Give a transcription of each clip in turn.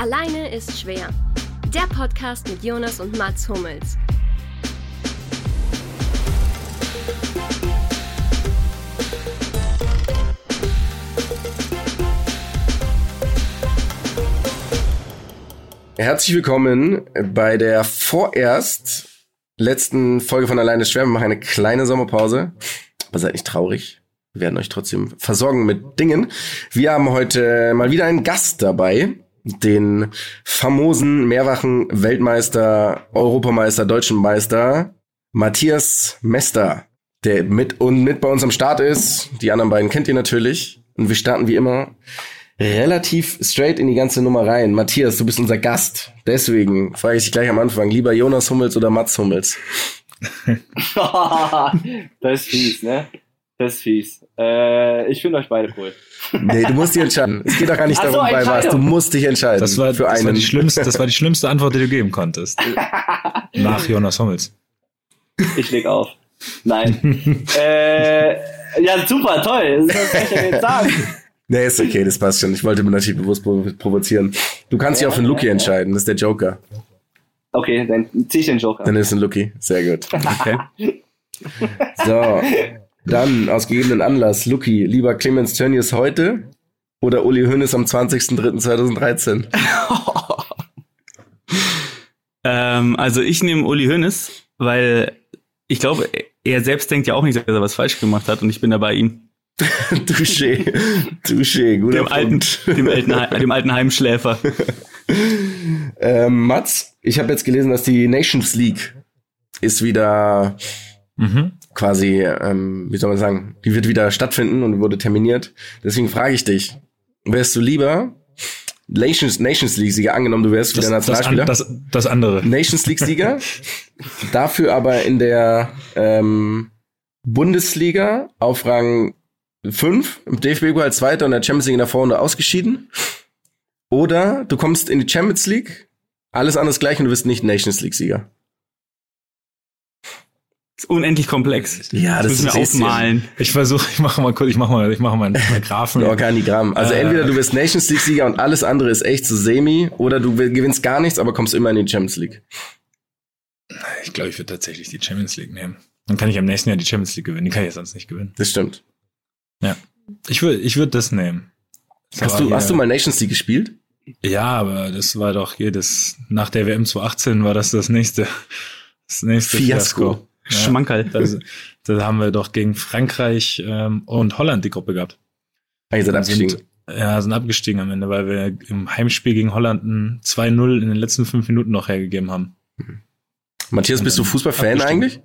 Alleine ist schwer. Der Podcast mit Jonas und Mats Hummels. Herzlich willkommen bei der vorerst letzten Folge von Alleine ist schwer. Wir machen eine kleine Sommerpause, aber seid nicht traurig. Wir werden euch trotzdem versorgen mit Dingen. Wir haben heute mal wieder einen Gast dabei, den famosen mehrfachen Weltmeister, Europameister, Deutschen Meister Matthias Mester, der mit und mit bei uns am Start ist. Die anderen beiden kennt ihr natürlich. Und wir starten wie immer relativ straight in die ganze Nummer rein. Matthias, du bist unser Gast. Deswegen frage ich dich gleich am Anfang, lieber Jonas Hummels oder Mats Hummels? das ist fies, ne? Das ist fies. Äh, ich finde euch beide cool. Nee, du musst dich entscheiden. Es geht doch gar nicht darum, so, bei was. Du musst dich entscheiden. Das war, für das einen. War die schlimmste, das war die schlimmste Antwort, die du geben konntest. Nach Jonas Hummels. Ich leg auf. Nein. äh, ja, super, toll. Was soll ich denn jetzt sagen? Nee, ist okay, das passt schon. Ich wollte mir natürlich bewusst provozieren. Du kannst ja, dich auf den Lucky ja, entscheiden, das ist der Joker. Okay, dann zieh ich den Joker. Dann ist ein Lucky, sehr gut. Okay. so, dann aus gegebenen Anlass, Lucky, lieber Clemens Tönnies heute oder Uli Hoeneß am 20.03.2013? ähm, also ich nehme Uli Hoeneß, weil ich glaube, er selbst denkt ja auch nicht, dass er was falsch gemacht hat und ich bin da bei ihm. Touché, touché, guter dem alten, dem, alten, dem alten Heimschläfer. ähm, Mats, ich habe jetzt gelesen, dass die Nations League ist wieder mhm. Quasi, ähm, wie soll man sagen, die wird wieder stattfinden und wurde terminiert. Deswegen frage ich dich, wärst du lieber Nations, Nations League Sieger angenommen, du wärst wieder Nationalspieler? Das, das, das andere. Nations League Sieger, dafür aber in der ähm, Bundesliga auf Rang fünf im DFB als Zweiter und der Champions League in der Vorrunde ausgeschieden. Oder du kommst in die Champions League, alles anders gleich und du wirst nicht Nations League Sieger. Das ist unendlich komplex. Ja, das, das müssen wir aufmalen. Ich versuche, ich mache mal kurz, ich mache mal, ich mache mal einen Graphen. Organigramm. Also äh, entweder du wirst Nations League Sieger und alles andere ist echt zu so semi, oder du gewinnst gar nichts, aber kommst immer in die Champions League. Ich glaube, ich würde tatsächlich die Champions League nehmen. Dann kann ich am nächsten Jahr die Champions League gewinnen. Die kann ich ja sonst nicht gewinnen. Das stimmt. Ja. Ich würde ich würd das nehmen. Das hast, du, hast du mal Nations League gespielt? Ja, aber das war doch hier das, nach der WM 2018 war das das nächste, das nächste Fiasko. Fiasko. Ja, Schmankerl. Das, das haben wir doch gegen Frankreich ähm, und Holland die Gruppe gehabt. Ah, ihr seid abgestiegen. Sind, ja, sind abgestiegen am Ende, weil wir im Heimspiel gegen Holland ein 2-0 in den letzten fünf Minuten noch hergegeben haben. Matthias, bist du Fußballfan eigentlich?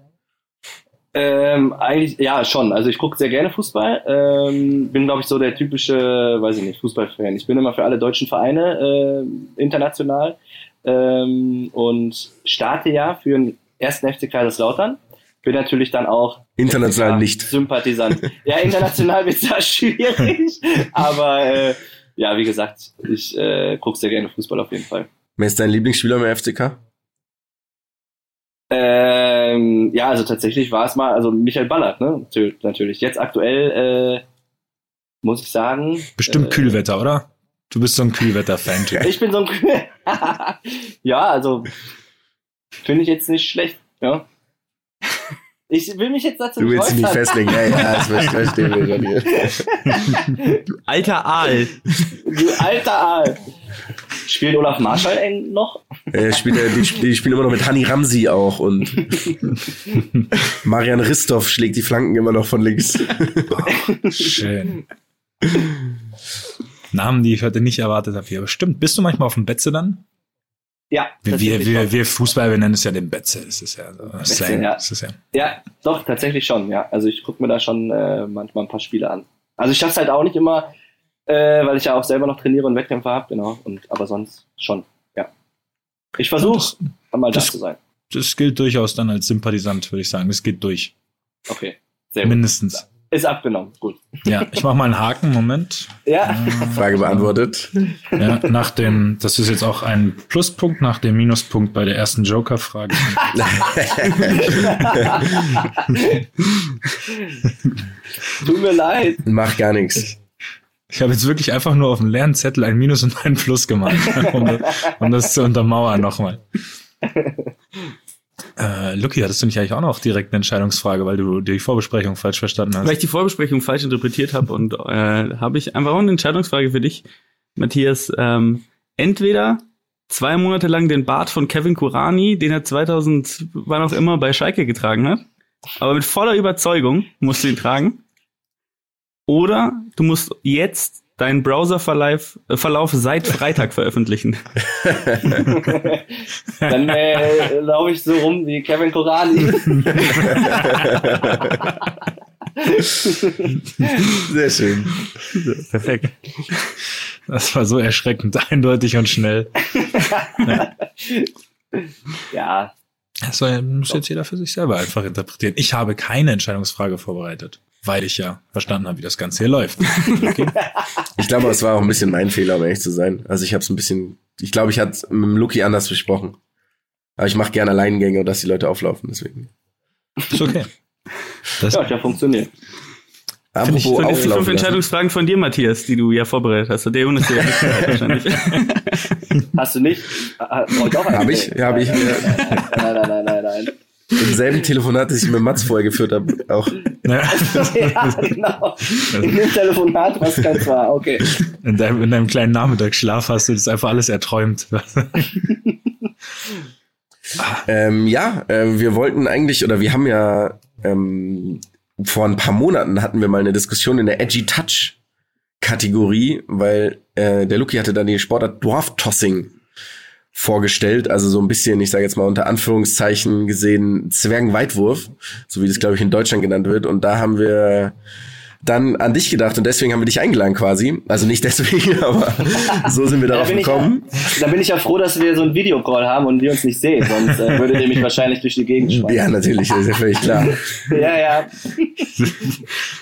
Ähm, eigentlich, ja, schon. Also ich gucke sehr gerne Fußball. Ähm, bin, glaube ich, so der typische, weiß ich nicht, Fußballfan. Ich bin immer für alle deutschen Vereine äh, international ähm, und starte ja für den ersten FC Kaiserslautern. Bin natürlich dann auch international nicht Sympathisant. ja, international wird es schwierig, aber äh, ja, wie gesagt, ich äh, gucke sehr gerne Fußball auf jeden Fall. Wer ist dein Lieblingsspieler im FCK? Ähm, ja, also tatsächlich war es mal, also Michael Ballert, ne? Natürlich. Jetzt aktuell, äh, muss ich sagen. Bestimmt äh, Kühlwetter, oder? Du bist so ein Kühlwetter-Fan. ich bin so ein Kühl Ja, also finde ich jetzt nicht schlecht, ja. Ich will mich jetzt dazu Du willst dich nicht festlegen, ja, ja, das verstehen wir schon hier. Du alter Aal. Du alter Aal. Spielt Olaf Marschall eng noch? Äh, spielt, die, die spielen immer noch mit Hani Ramsi auch und Marian Ristov schlägt die Flanken immer noch von links. Oh, schön. Namen, die ich heute nicht erwartet habe hier. Aber stimmt, bist du manchmal auf dem Betze dann? Ja. Wir, wir, wir, wir Fußball, wir nennen es ja den Betze. Das ist ja so Betze, Slang. Ja. Das ist ja. ja, doch, tatsächlich schon, ja. Also ich gucke mir da schon äh, manchmal ein paar Spiele an. Also ich schaffe es halt auch nicht immer, äh, weil ich ja auch selber noch trainiere und Wettkämpfe habe, genau. Und, aber sonst schon, ja. Ich versuche, mal da zu sein. Das gilt durchaus dann als Sympathisant, würde ich sagen. Das geht durch. Okay, sehr gut. Ist abgenommen, gut. Ja, ich mache mal einen Haken, Moment. Ja. Frage beantwortet. Ja, nach dem, das ist jetzt auch ein Pluspunkt nach dem Minuspunkt bei der ersten Joker-Frage. Tut mir leid. Mach gar nichts. Ich habe jetzt wirklich einfach nur auf dem leeren Zettel ein Minus und ein Plus gemacht, um, das, um das zu untermauern nochmal. Äh, Lucky, hattest du nicht eigentlich auch noch direkt eine Entscheidungsfrage, weil du die Vorbesprechung falsch verstanden hast? Weil ich die Vorbesprechung falsch interpretiert habe und äh, habe ich einfach auch eine Entscheidungsfrage für dich, Matthias. Ähm, entweder zwei Monate lang den Bart von Kevin Kurani, den er 2000 wann auch immer bei Schalke getragen hat, aber mit voller Überzeugung musst du ihn tragen. Oder du musst jetzt deinen Browserverlauf äh, Verlauf seit Freitag veröffentlichen. Dann äh, laufe ich so rum wie Kevin Korali. Sehr schön. Perfekt. Das war so erschreckend eindeutig und schnell. ja. Das muss jetzt jeder für sich selber einfach interpretieren. Ich habe keine Entscheidungsfrage vorbereitet, weil ich ja verstanden habe, wie das Ganze hier läuft. Okay. Ich glaube, es war auch ein bisschen mein Fehler, um ehrlich zu sein. Also ich habe es ein bisschen, ich glaube, ich hatte es mit dem Lucky anders besprochen. Aber ich mache gerne Alleingänge, dass die Leute auflaufen, deswegen. Ist okay. Das, Ja, hat ja funktioniert. Apropos Fünf, fünf auflaufen. lassen. Entscheidungsfragen von dir, Matthias, die du ja vorbereitet hast. Der Jonas der wahrscheinlich. Hast du nicht? Ah, brauch ich auch einen? Hab ich, ja, hab ich. Nein, nein, nein, nein, nein. Im selben Telefonat, das ich mit Mats vorher geführt habe, auch. ja, ja, genau. In dem Telefonat, was ganz war. Okay. in, deinem, in deinem kleinen Nachmittagsschlaf hast du das einfach alles erträumt. Ähm, ja, äh, wir wollten eigentlich, oder wir haben ja ähm, vor ein paar Monaten hatten wir mal eine Diskussion in der Edgy Touch Kategorie, weil äh, der Lucky hatte dann die Sportart Dwarf Tossing vorgestellt, also so ein bisschen, ich sage jetzt mal unter Anführungszeichen gesehen, Zwergenweitwurf, so wie das glaube ich in Deutschland genannt wird. Und da haben wir dann an dich gedacht und deswegen haben wir dich eingeladen quasi. Also nicht deswegen, aber so sind wir Da darauf ich gekommen. ja, da bin ich ja froh, dass wir so ein Videocall haben und wir uns nicht sehen, sonst äh, würdet ihr mich wahrscheinlich durch die Gegend schmeißen. Ja, natürlich, das ist ja völlig klar. Ja, ja.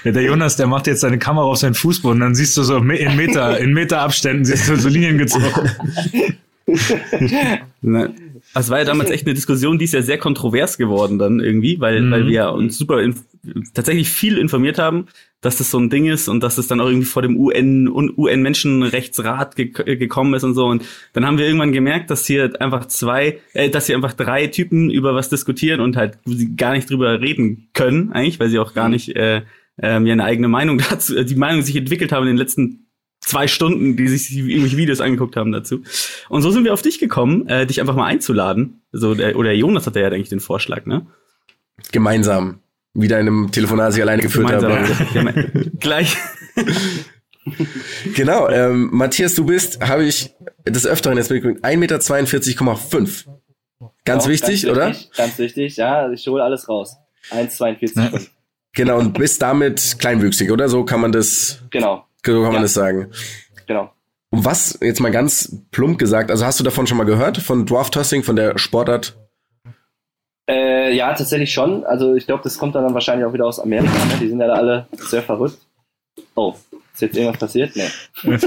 Ja, der Jonas, der macht jetzt seine Kamera auf seinen Fußboden, dann siehst du so in Meter, in Meter Abständen siehst du so Linien gezogen. Ne? Das war ja damals echt eine Diskussion, die ist ja sehr kontrovers geworden dann irgendwie, weil, Mhm. weil wir uns super tatsächlich viel informiert haben, dass das so ein Ding ist und dass es dann auch irgendwie vor dem UN UN Menschenrechtsrat ge gekommen ist und so. Und dann haben wir irgendwann gemerkt, dass hier einfach zwei, äh, dass hier einfach drei Typen über was diskutieren und halt gar nicht drüber reden können, eigentlich, weil sie auch gar nicht äh, ähm, ja eine eigene Meinung dazu, die Meinung sich entwickelt haben in den letzten zwei Stunden, die sich irgendwelche Videos angeguckt haben dazu. Und so sind wir auf dich gekommen, äh, dich einfach mal einzuladen. So, der, oder Jonas hatte ja eigentlich den Vorschlag, ne? Gemeinsam. Wieder in einem Telefonat, das ich alleine geführt Gemeinsam. habe. Geme- Gleich. Genau, ähm, Matthias, du bist, habe ich des Öfteren jetzt mitgekriegt, 1,42,5 Meter. Ganz Auch wichtig, ganz oder? Wichtig, ganz wichtig, ja. Ich hole alles raus. 1,42. Genau, und bist damit kleinwüchsig, oder? So kann man das, Genau, so kann man das sagen. genau. Und was, jetzt mal ganz plump gesagt, also hast du davon schon mal gehört, von Dwarf Tossing, von der Sportart? Äh, ja, tatsächlich schon. Also ich glaube, das kommt dann wahrscheinlich auch wieder aus Amerika. Ne? Die sind ja da alle sehr verrückt. Oh, ist jetzt irgendwas passiert? Nee.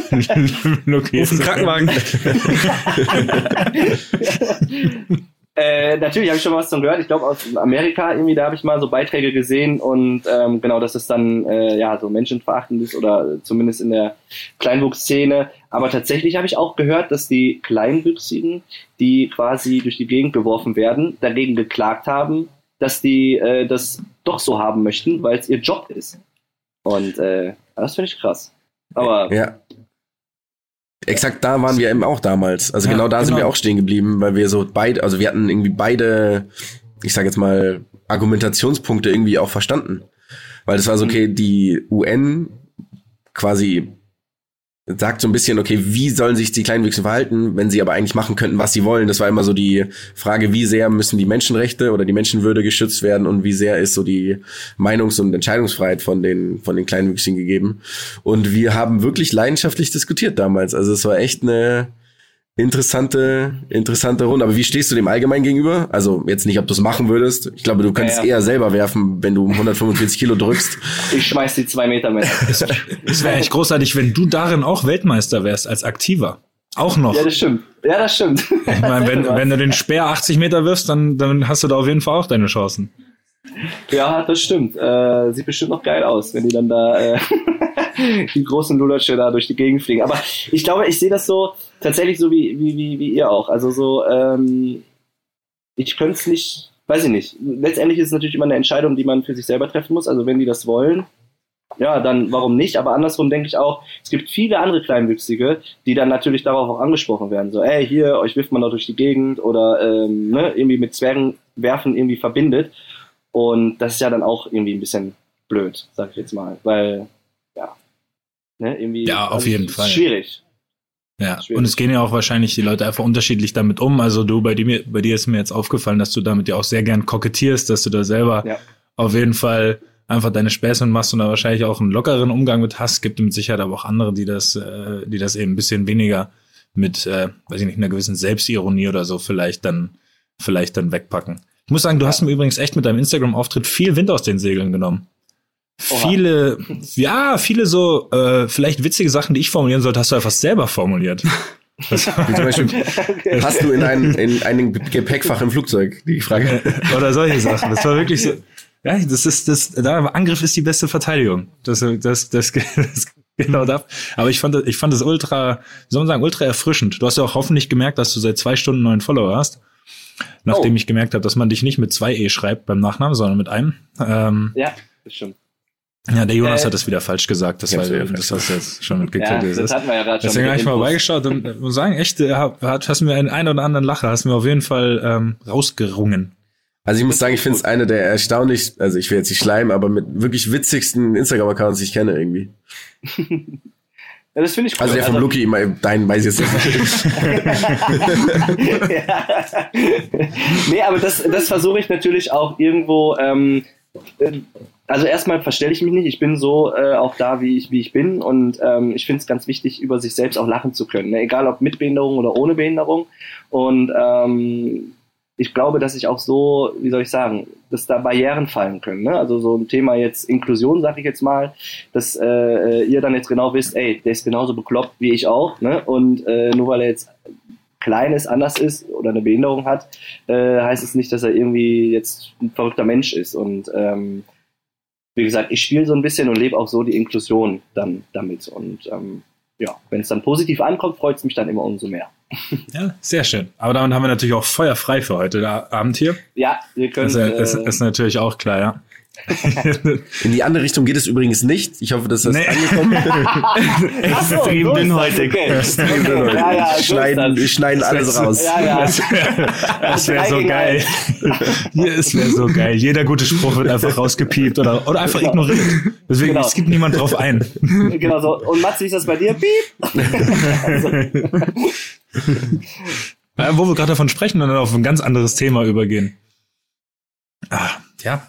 Lucky Ruf einen Krankenwagen. Äh, natürlich habe ich schon was von gehört. Ich glaube aus Amerika irgendwie, da habe ich mal so Beiträge gesehen und ähm, genau, dass es dann äh, ja so menschenverachtend ist oder zumindest in der Kleinwuchsszene. Aber tatsächlich habe ich auch gehört, dass die Kleinwüchsigen, die quasi durch die Gegend geworfen werden, dagegen geklagt haben, dass die äh, das doch so haben möchten, weil es ihr Job ist. Und äh, das finde ich krass. Aber Ja. Exakt da waren wir eben auch damals. Also Ja, genau da sind genau. wir auch stehen geblieben, weil wir so beide, also wir hatten irgendwie beide, ich sage jetzt mal, Argumentationspunkte irgendwie auch verstanden. Weil das war so, okay, die UN quasi sagt so ein bisschen, okay, wie sollen sich die Kleinwüchsen verhalten, wenn sie aber eigentlich machen könnten, was sie wollen. Das war immer so die Frage, wie sehr müssen die Menschenrechte oder die Menschenwürde geschützt werden und wie sehr ist so die Meinungs- und Entscheidungsfreiheit von den, von den Kleinwüchsigen gegeben. Und wir haben wirklich leidenschaftlich diskutiert damals. Also es war echt eine interessante, interessante Runde. Aber wie stehst du dem allgemein gegenüber? Also jetzt nicht, ob du es machen würdest. Ich glaube, du könntest Ja, ja. eher selber werfen, wenn du 145 Kilo drückst. ich schmeiß die zwei Meter mehr. Es wäre echt großartig, wenn du darin auch Weltmeister wärst als Aktiver. Auch noch. Ja, das stimmt. Ja, das stimmt. Ich meine, wenn, wenn du den Speer 80 Meter wirfst, dann, dann hast du da auf jeden Fall auch deine Chancen. Ja, das stimmt. Äh, sieht bestimmt noch geil aus, wenn die dann da. Äh die großen Lulatschen da durch die Gegend fliegen. Aber ich glaube, ich sehe das so tatsächlich so wie, wie, wie, wie ihr auch. Also so, ähm, ich könnte es nicht, weiß ich nicht. Letztendlich ist es natürlich immer eine Entscheidung, die man für sich selber treffen muss. Also wenn die das wollen, ja, dann warum nicht? Aber andersrum denke ich auch, es gibt viele andere Kleinwüchsige, die dann natürlich darauf auch angesprochen werden. So, ey, hier, euch wirft man doch durch die Gegend oder ähm, ne, irgendwie mit Zwergen werfen irgendwie verbindet. Und das ist ja dann auch irgendwie ein bisschen blöd, sag ich jetzt mal. Weil, ja, ne, irgendwie. Ja, auf also, jeden Fall. Schwierig. Ja, Schwierig. und es gehen ja auch wahrscheinlich die Leute einfach unterschiedlich damit um. Also du, bei dir, bei dir ist mir jetzt aufgefallen, dass du damit ja auch sehr gern kokettierst, dass du da selber Ja. auf jeden Fall einfach deine Späße machst und da wahrscheinlich auch einen lockeren Umgang mit hast. Gibt mit Sicherheit aber auch andere, die das, äh, die das eben ein bisschen weniger mit, äh, weiß ich nicht, einer gewissen Selbstironie oder so vielleicht dann, vielleicht dann wegpacken. Ich muss sagen, du hast mir übrigens echt mit deinem Instagram-Auftritt viel Wind aus den Segeln genommen. Oha. Viele, ja, viele so, äh, vielleicht witzige Sachen, die ich formulieren sollte, hast du einfach selber formuliert. Wie zum Beispiel, hast du in ein, in ein Gepäckfach im Flugzeug? Die Frage. oder solche Sachen. Das war wirklich so. Ja, das ist das. Da Angriff ist die beste Verteidigung. Das, das, das, das genau da. Aber ich fand, das- ich fand das ultra, wie soll man sagen, ultra erfrischend. Du hast ja auch hoffentlich gemerkt, dass du seit zwei Stunden neuen Follower hast. Nachdem Oh. ich gemerkt habe, dass man dich nicht mit zwei E schreibt beim Nachnamen, sondern mit einem. Ähm, Ja, das stimmt. ja, der Jonas Äh, hat das wieder falsch gesagt. Das, war, wieder das hast du jetzt schon Ja, mitgekriegt. es das hatten wir ja gerade schon. Deswegen mit habe ich mal Infos. beigeschaut und äh, muss sagen, echt, äh, hat, hast mir einen, einen oder anderen Lacher, hast mir auf jeden Fall ähm, rausgerungen. Also ich muss sagen, ich finde es eine der erstaunlich, also ich will jetzt nicht schleimen, aber mit wirklich witzigsten Instagram-Accounts, die ich kenne irgendwie. Ja, das finde ich cool. Also der vom Lucky, immer, deinen weiß ich jetzt nicht. ja. nee, aber das, das versuche ich natürlich auch irgendwo. Ähm, äh, also erstmal verstelle ich mich nicht. Ich bin so äh, auch da, wie ich, wie ich bin. Und ähm, ich finde es ganz wichtig, über sich selbst auch lachen zu können. Ne? Egal ob mit Behinderung oder ohne Behinderung. Und ähm, ich glaube, dass ich auch so, wie soll ich sagen, dass da Barrieren fallen können. Ne? Also so ein Thema jetzt Inklusion, sage ich jetzt mal, dass äh, ihr dann jetzt genau wisst, ey, der ist genauso bekloppt wie ich auch. Ne? Und äh, nur weil er jetzt klein ist, anders ist oder eine Behinderung hat, äh, heißt es nicht, dass er irgendwie jetzt ein verrückter Mensch ist. Und ähm, wie gesagt, ich spiele so ein bisschen und lebe auch so die Inklusion dann damit. Und ähm, ja, wenn es dann positiv ankommt, freut es mich dann immer umso mehr. Ja, sehr schön. Aber damit haben wir natürlich auch Feuer frei für heute Abend hier. Ja, wir können. Das ist, ist, ist natürlich auch klar, ja. In die andere Richtung geht es übrigens nicht. Ich hoffe, dass das Nee. angekommen Ach so, extrem so ist das, dünnhäutig. Okay. ist. okay. Ja, ja, so wir ist schneiden, wir das. schneiden alles raus. Ja, ja. Das, das wäre so Drei gegen geil. Hier ist wäre so geil. Jeder gute Spruch wird einfach rausgepiept oder, oder einfach Genau. ignoriert. Deswegen, Genau. es gibt niemand drauf ein. Genau so. Und Mats, wie ist das bei dir? Piep. also, Äh, wo wir gerade davon sprechen und dann auf ein ganz anderes Thema übergehen. Ah, ja.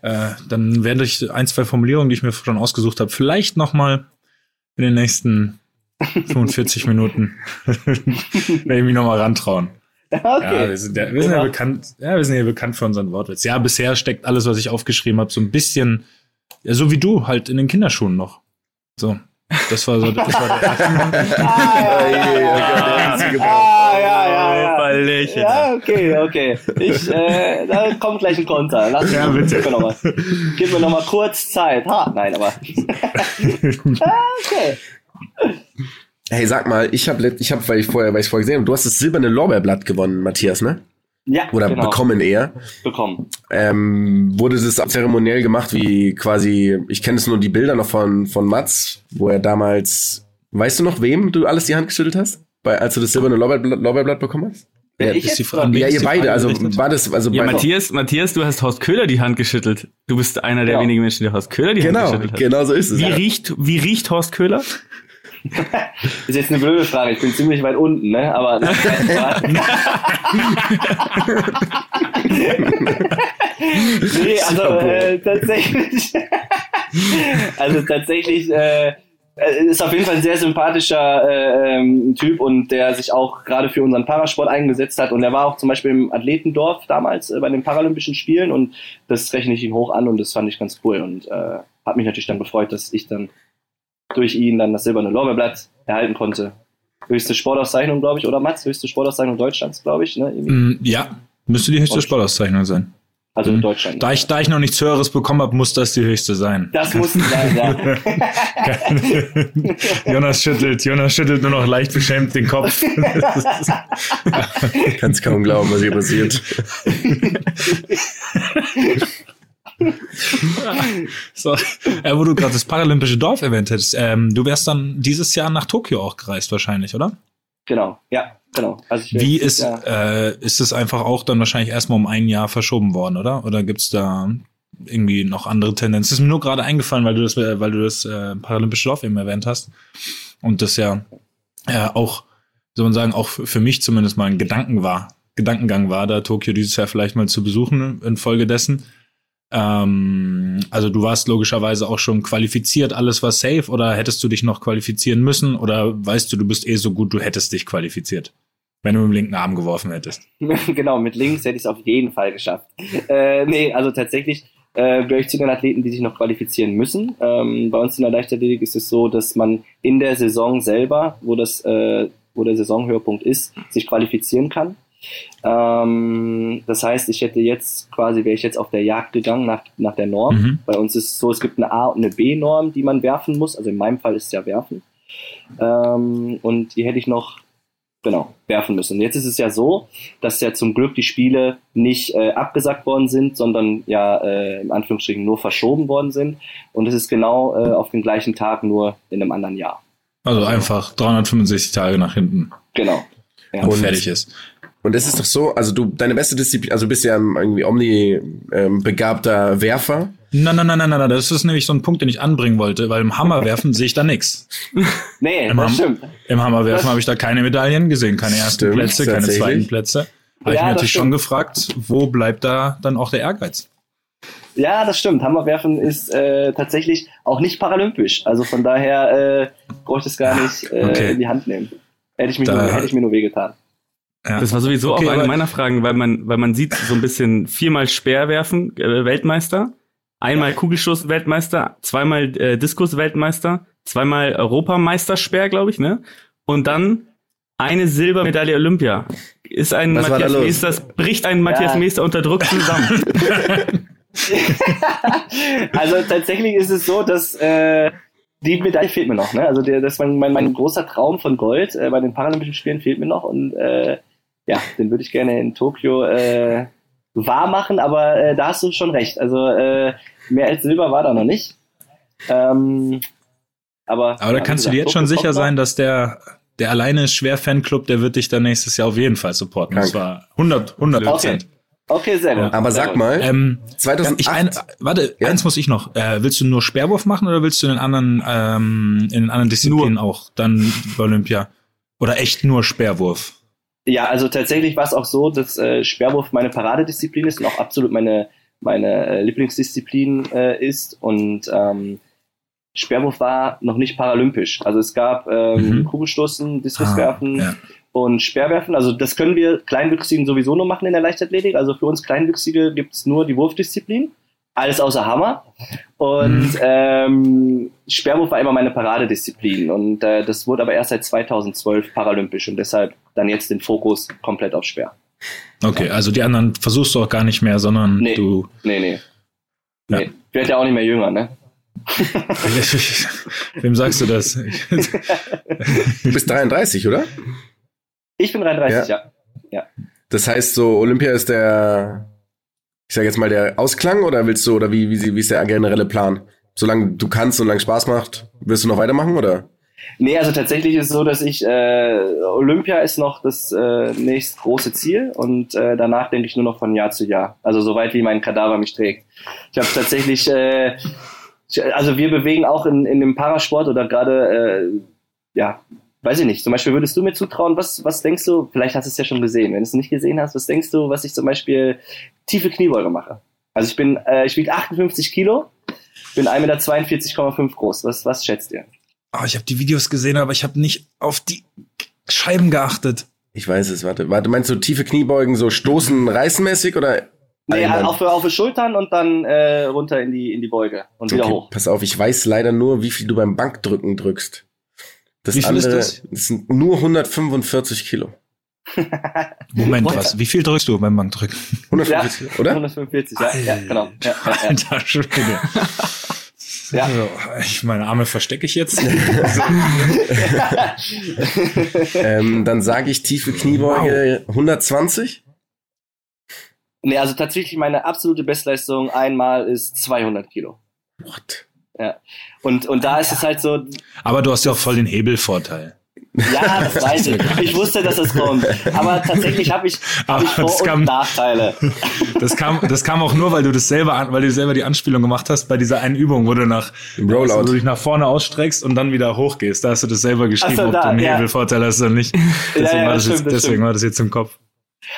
Äh, dann werde ich ein, zwei Formulierungen, die ich mir schon ausgesucht habe, vielleicht nochmal in den nächsten 45 Minuten werde ich mich nochmal rantrauen. Ja, okay. wir sind, ja, wir sind ja Genau. bekannt, ja, wir sind ja bekannt für unseren Wortwitz. Ja, bisher steckt alles, was ich aufgeschrieben habe, so ein bisschen, ja, so wie du, halt in den Kinderschuhen noch. So. Das war so, das war der erste. Ah, ja, ja, ja, ja. Ah, ja, ja, ja. Ballchen. Ja, okay, okay. Ich, äh, da kommt gleich ein Konter. Lass Ja, bitte. Gib mir noch mal, gib mir noch mal kurz Zeit. Ha, nein, aber. ah, okay. Hey, sag mal, ich habe, ich hab, weil ich vorher, weil ich vorher gesehen habe, du hast das silberne Lorbeerblatt gewonnen, Matthias, ne? Ja, Oder genau, bekommen eher. bekommen. Ähm, wurde das zeremoniell gemacht, wie quasi, ich kenne es nur die Bilder noch von, von Mats, wo er damals, weißt du noch, wem du alles die Hand geschüttelt hast? Bei, als du das silberne Lorbeerblatt, Lorbeerblatt bekommen hast? Ja, ich ist die jetzt Frage- Ja, ihr beide, also war das, also Ja, Matthias, Matthias, du hast Horst Köhler die Hand geschüttelt. Du bist einer der Genau. wenigen Menschen, der Horst Köhler die Hand Genau, geschüttelt hat. genau so ist es. Wie ja. riecht, wie riecht Horst Köhler? Ist jetzt eine blöde Frage. Ich bin ziemlich weit unten, ne? Aber. nee, also äh, tatsächlich. also tatsächlich äh, äh, ist auf jeden Fall ein sehr sympathischer äh, ähm, Typ und der sich auch gerade für unseren Parasport eingesetzt hat. Und er war auch zum Beispiel im Athletendorf damals äh, bei den Paralympischen Spielen und das rechne ich ihm hoch an und das fand ich ganz cool und äh, hat mich natürlich dann gefreut, dass ich dann durch ihn dann das silberne Lorbeerblatt erhalten konnte. Höchste Sportauszeichnung, glaube ich, oder Mats? Höchste Sportauszeichnung Deutschlands, glaube ich. Ne? Mm, Ja, müsste die höchste Sportauszeichnung sein. Also in Deutschland. Da ich, da ich noch nichts Höheres bekommen habe, muss das die höchste sein. Das muss sein, ja. Jonas schüttelt, Jonas schüttelt nur noch leicht beschämt den Kopf. Kannst kaum glauben, was hier passiert. so, äh, wo du gerade das paralympische Dorf erwähnt hättest, ähm, du wärst dann dieses Jahr nach Tokio auch gereist wahrscheinlich, oder? Genau, ja, genau. Also Wie ist, ja, äh, ist es einfach auch dann wahrscheinlich erstmal um ein Jahr verschoben worden, oder? Oder gibt's da irgendwie noch andere Tendenzen? Das ist mir nur gerade eingefallen, weil du das, weil du das äh, paralympische Dorf eben erwähnt hast. Und das ja äh, auch, soll man sagen, auch für mich zumindest mal ein Gedanken war, Gedankengang war, da Tokio dieses Jahr vielleicht mal zu besuchen infolgedessen. Ähm, also du warst logischerweise auch schon qualifiziert, alles war safe oder hättest du dich noch qualifizieren müssen oder weißt du, du bist eh so gut, du hättest dich qualifiziert, wenn du mit dem linken Arm geworfen hättest? genau, mit links hätte ich es auf jeden Fall geschafft. Äh, nee, also tatsächlich äh, gehöre ich zu den Athleten, die sich noch qualifizieren müssen. Ähm, bei uns in der Leichtathletik ist es so, dass man in der Saison selber, wo das, äh, wo der Saisonhöhepunkt ist, sich qualifizieren kann. Ähm, das heißt, ich hätte jetzt quasi, wäre ich jetzt auf der Jagd gegangen nach, nach der Norm. Mhm. Bei uns ist es so, es gibt eine A- und eine B-Norm, die man werfen muss. Also in meinem Fall ist es ja werfen. Ähm, und die hätte ich noch, genau, werfen müssen. Jetzt ist es ja so, dass ja zum Glück die Spiele nicht äh, abgesagt worden sind, sondern ja äh, im Anführungsstrichen nur verschoben worden sind. Und es ist genau äh, auf den gleichen Tag, nur in einem anderen Jahr. Also einfach 365 Tage nach hinten Genau. Ja. und Und- fertig ist. Und es ist doch so, also du, deine beste Disziplin, also du bist ja irgendwie omni-begabter Werfer. Nein, nein, nein, nein, nein, das ist nämlich so ein Punkt, den ich anbringen wollte, weil im Hammerwerfen sehe ich da nix. Nee, Im, das Ham stimmt. Im Hammerwerfen habe ich da keine Medaillen gesehen, keine ersten Stimmt, Plätze, keine zweiten Plätze. Habe ich Ja, mir das natürlich schon gefragt, wo bleibt da dann auch der Ehrgeiz? Ja, das stimmt. Hammerwerfen ist äh, tatsächlich auch nicht paralympisch. Also von daher äh, brauche ich das gar nicht äh, Okay. in die Hand nehmen. Hätte ich, mich Da- nur, hätte ich mir nur wehgetan. Ja. Das war sowieso Okay, auch eine meiner Fragen, weil man, weil man sieht so ein bisschen viermal Speerwerfen äh, Weltmeister, einmal Kugelstoß Weltmeister, zweimal äh, Diskus Weltmeister, zweimal Europameister Speer, glaube ich, ne? Und dann eine Silbermedaille Olympia. Ist ein Was da Matthias los? Meester, das bricht ein Matthias Ja. Meester unter Druck zusammen. also tatsächlich ist es so, dass äh, die Medaille fehlt mir noch. Ne? Also der, das war mein, mein großer Traum von Gold äh, bei den Paralympischen Spielen fehlt mir noch und äh, ja, den würde ich gerne in Tokio äh, wahr machen, aber äh, da hast du schon recht. Also äh, mehr als Silber war da noch nicht. Ähm, aber Aber da kannst du dir jetzt schon sicher sein, dass der, der alleine ist schwer Fanclub, der wird dich dann nächstes Jahr auf jeden Fall supporten. Krank. Das war 100, 100 Prozent. Okay, sehr gut. Ja. Aber sag mal, Ähm, ich 2008, ein, warte, Ja? eins muss ich noch. Äh, willst du nur Speerwurf machen oder willst du in den anderen, ähm, in den anderen Disziplinen auch dann bei Olympia? Oder echt nur Speerwurf? Ja, also tatsächlich war es auch so, dass äh, Speerwurf meine Paradedisziplin ist und auch absolut meine, meine äh, Lieblingsdisziplin äh, ist. Und ähm, Speerwurf war noch nicht paralympisch. Also es gab ähm, Mhm. Kugelstoßen, Diskuswerfen Ah, ja. und Speerwerfen. Also das können wir Kleinwüchsigen sowieso nur machen in der Leichtathletik. Also für uns Kleinwüchsige gibt's nur die Wurfdisziplin. Alles außer Hammer. Und Mhm. ähm, Speerwurf war immer meine Paradedisziplin. Und äh, das wurde aber erst seit 2012 paralympisch und deshalb dann jetzt den Fokus komplett auf Speer. Okay, also die anderen versuchst du auch gar nicht mehr, sondern Nee. du. Nee, nee. Ja. nee. Ich werde ja auch nicht mehr jünger, ne? Wem sagst du das? du bist 33, oder? Ich bin 33, ja. Das heißt, so Olympia ist der, ich sag jetzt mal, der Ausklang oder willst du, oder wie, wie, wie ist der generelle Plan? Solange du kannst und solange Spaß macht, wirst du noch weitermachen, oder? Nee, also tatsächlich ist es so, dass ich, äh, Olympia ist noch das äh, nächst große Ziel und äh, danach denke ich nur noch von Jahr zu Jahr. Also soweit wie mein Kadaver mich trägt. Ich habe tatsächlich, äh, also wir bewegen auch in, in dem Parasport oder gerade, äh, ja, weiß ich nicht, zum Beispiel würdest du mir zutrauen, was, was denkst du, vielleicht hast du es ja schon gesehen, wenn du es nicht gesehen hast, was denkst du, was ich zum Beispiel tiefe Kniebeuge mache? Also ich bin, äh, ich wiege 58 Kilo, bin 1,42,5 Meter groß. Was, was schätzt ihr? Oh, ich habe die Videos gesehen, aber ich habe nicht auf die Scheiben geachtet. Ich weiß es, warte. Warte, meinst du tiefe Kniebeugen, so stoßen, reißenmäßig oder? Nee, Einmal? auf, auf die Schultern und dann äh, runter in die, in die Beuge und wieder Okay, hoch. Pass auf, ich weiß leider nur, wie viel du beim Bankdrücken drückst. Das Wie viel ist andere das? sind nur 145 Kilo. Moment, was? Wie viel drückst du beim Bankdrücken? 145, ja, oder? 145, ja, ja genau. Ja. Alter Schwede. Ja. Ich meine Arme verstecke ich jetzt. Ähm, dann sage ich tiefe Kniebeuge 120. nee, also tatsächlich meine absolute Bestleistung einmal ist 200 Kilo. What? Ja. Und, und da ist es halt so, Aber du hast ja auch voll den Hebelvorteil. ja, das weiß ich. Ich wusste, dass das kommt. Aber tatsächlich habe ich, hab ich Vor- kam- und Nachteile. Das kam, das kam auch nur, weil du das selber, weil du selber die Anspielung gemacht hast bei dieser einen Übung, wo du nach, Im Rollout. wo du dich nach vorne ausstreckst und dann wieder hochgehst. Da hast du das selber geschrieben, so, ob da, du einen ja. Hebelvorteil hast oder nicht. Deswegen, ja, war, das jetzt, stimmt, das deswegen stimmt. war das jetzt im Kopf.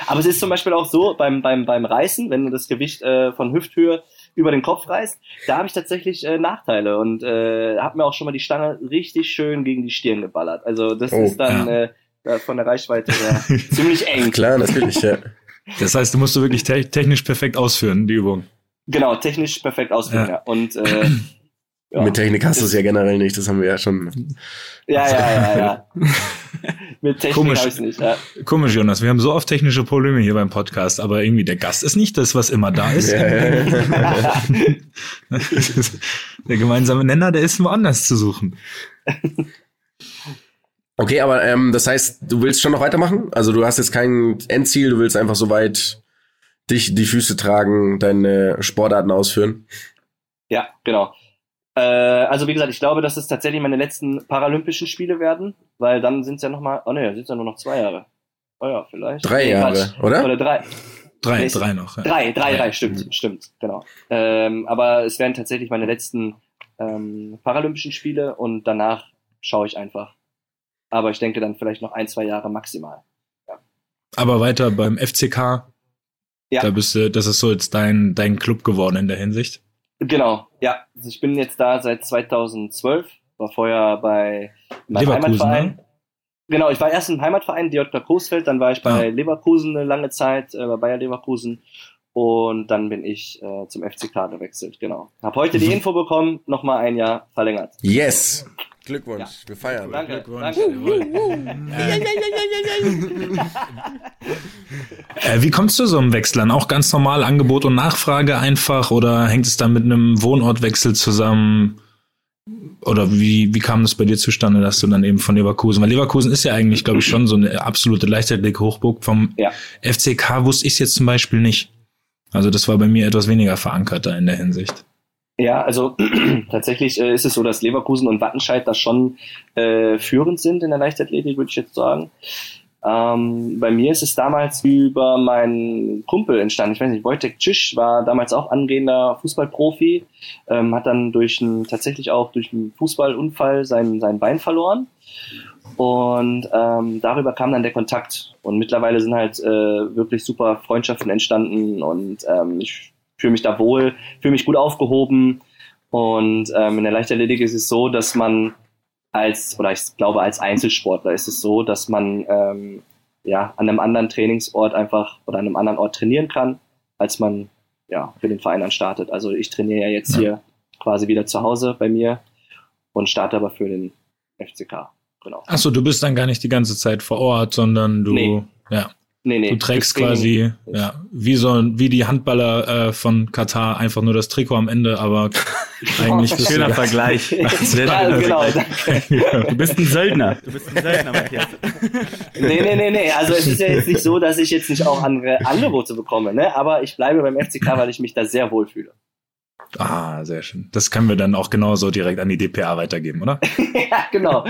Aber es ist zum Beispiel auch so, beim, beim, beim Reißen, wenn du das Gewicht äh, von Hüfthöhe über den Kopf reißt, da habe ich tatsächlich äh, Nachteile und äh, habe mir auch schon mal die Stange richtig schön gegen die Stirn geballert. Also das Oh, ist dann ja. äh, äh, von der Reichweite her ziemlich eng. Klar, natürlich, ja. Das heißt, du musst du wirklich te technisch perfekt ausführen, die Übung. Genau, technisch perfekt ausführen, Ja. ja. Und äh, ja. Mit Technik hast du es ja generell nicht, das haben wir ja schon. ja, ja, ja, ja. Mit Technik Komisch. habe ich nicht. Ja. Komisch, Jonas, wir haben so oft technische Probleme hier beim Podcast, aber irgendwie der Gast ist nicht das, was immer da ist. Der gemeinsame Nenner, der ist woanders zu suchen. Okay, aber ähm, das heißt, du willst schon noch weitermachen? Also du hast jetzt kein Endziel, du willst einfach so weit dich die Füße tragen, deine Sportarten ausführen. Ja, genau. Äh, also wie gesagt, ich glaube, dass es tatsächlich meine letzten Paralympischen Spiele werden, weil dann sind es ja noch mal, oh ne, sind es ja nur noch zwei Jahre. Oh ja, vielleicht. Drei Nee, Jahre, Quatsch. oder? Oder drei. Drei, Nächste- drei noch. Ja. Drei, drei, Ja. drei, stimmt, stimmt, genau. Ähm, aber es werden tatsächlich meine letzten ähm, Paralympischen Spiele und danach schaue ich einfach. Aber ich denke dann vielleicht noch ein, zwei Jahre maximal. Aber weiter beim FCK, Ja. da bist du, das ist so jetzt dein, dein Club geworden in der Hinsicht. Genau, ja. Also ich bin jetzt da seit 2012, war vorher bei meinem Leverkusen, Heimatverein. ne? Genau, ich war erst im Heimatverein, DJK Coesfeld, dann war ich bei Ah. Leverkusen eine lange Zeit, äh, bei Bayer Leverkusen. Und dann bin ich äh, zum FCK gewechselt, genau. Hab heute die. Info bekommen, nochmal ein Jahr verlängert. Yes! Glückwunsch, Ja. wir feiern. Danke, Glückwunsch. danke. Äh, wie kommst du so einem Wechsel an? Auch ganz normal Angebot und Nachfrage einfach oder hängt es dann mit einem Wohnortwechsel zusammen? Oder wie, wie kam das bei dir zustande, dass du dann eben von Leverkusen, weil Leverkusen ist ja eigentlich, glaube ich, schon so eine absolute Leichtathletik-Hochburg. Vom Ja. FCK wusste ich es jetzt zum Beispiel nicht. Also das war bei mir etwas weniger verankert da in der Hinsicht. Ja, also tatsächlich äh, ist es so, dass Leverkusen und Wattenscheid da schon äh, führend sind in der Leichtathletik, würde ich jetzt sagen. Ähm, bei mir ist es damals über meinen Kumpel entstanden. Ich weiß nicht, Wojtek Cisch war damals auch angehender Fußballprofi, ähm, hat dann durch einen, tatsächlich auch durch einen Fußballunfall sein, sein Bein verloren. Und ähm, darüber kam dann der Kontakt. Und mittlerweile sind halt äh, wirklich super Freundschaften entstanden und ähm, ich fühle mich da wohl, fühle mich gut aufgehoben. Und ähm, in der Leichtathletik ist es so, dass man als, oder ich glaube als Einzelsportler ist es so, dass man ähm, ja an einem anderen Trainingsort einfach oder an einem anderen Ort trainieren kann, als man ja für den Verein dann startet. Also ich trainiere ja jetzt Ja. hier quasi wieder zu Hause bei mir und starte aber für den FCK. Genau. Ach so, du bist dann gar nicht die ganze Zeit vor Ort, sondern du, Nee. ja, Nee, nee. du trägst quasi, ja, wie so, wie die Handballer äh, von Katar einfach nur das Trikot am Ende, aber eigentlich bist Schöner du, Vergleich. Sehr Ja, schöner genau. Vergleich. Du bist ein Söldner. Du bist ein Söldner, Matthias. Nee, nee, nee, nee. Also es ist ja jetzt nicht so, dass ich jetzt nicht auch andere Angebote bekomme, ne? Aber ich bleibe beim FCK, weil ich mich da sehr wohl fühle. Ah, sehr schön. Das können wir dann auch genauso direkt an die DPA weitergeben, oder? ja, genau.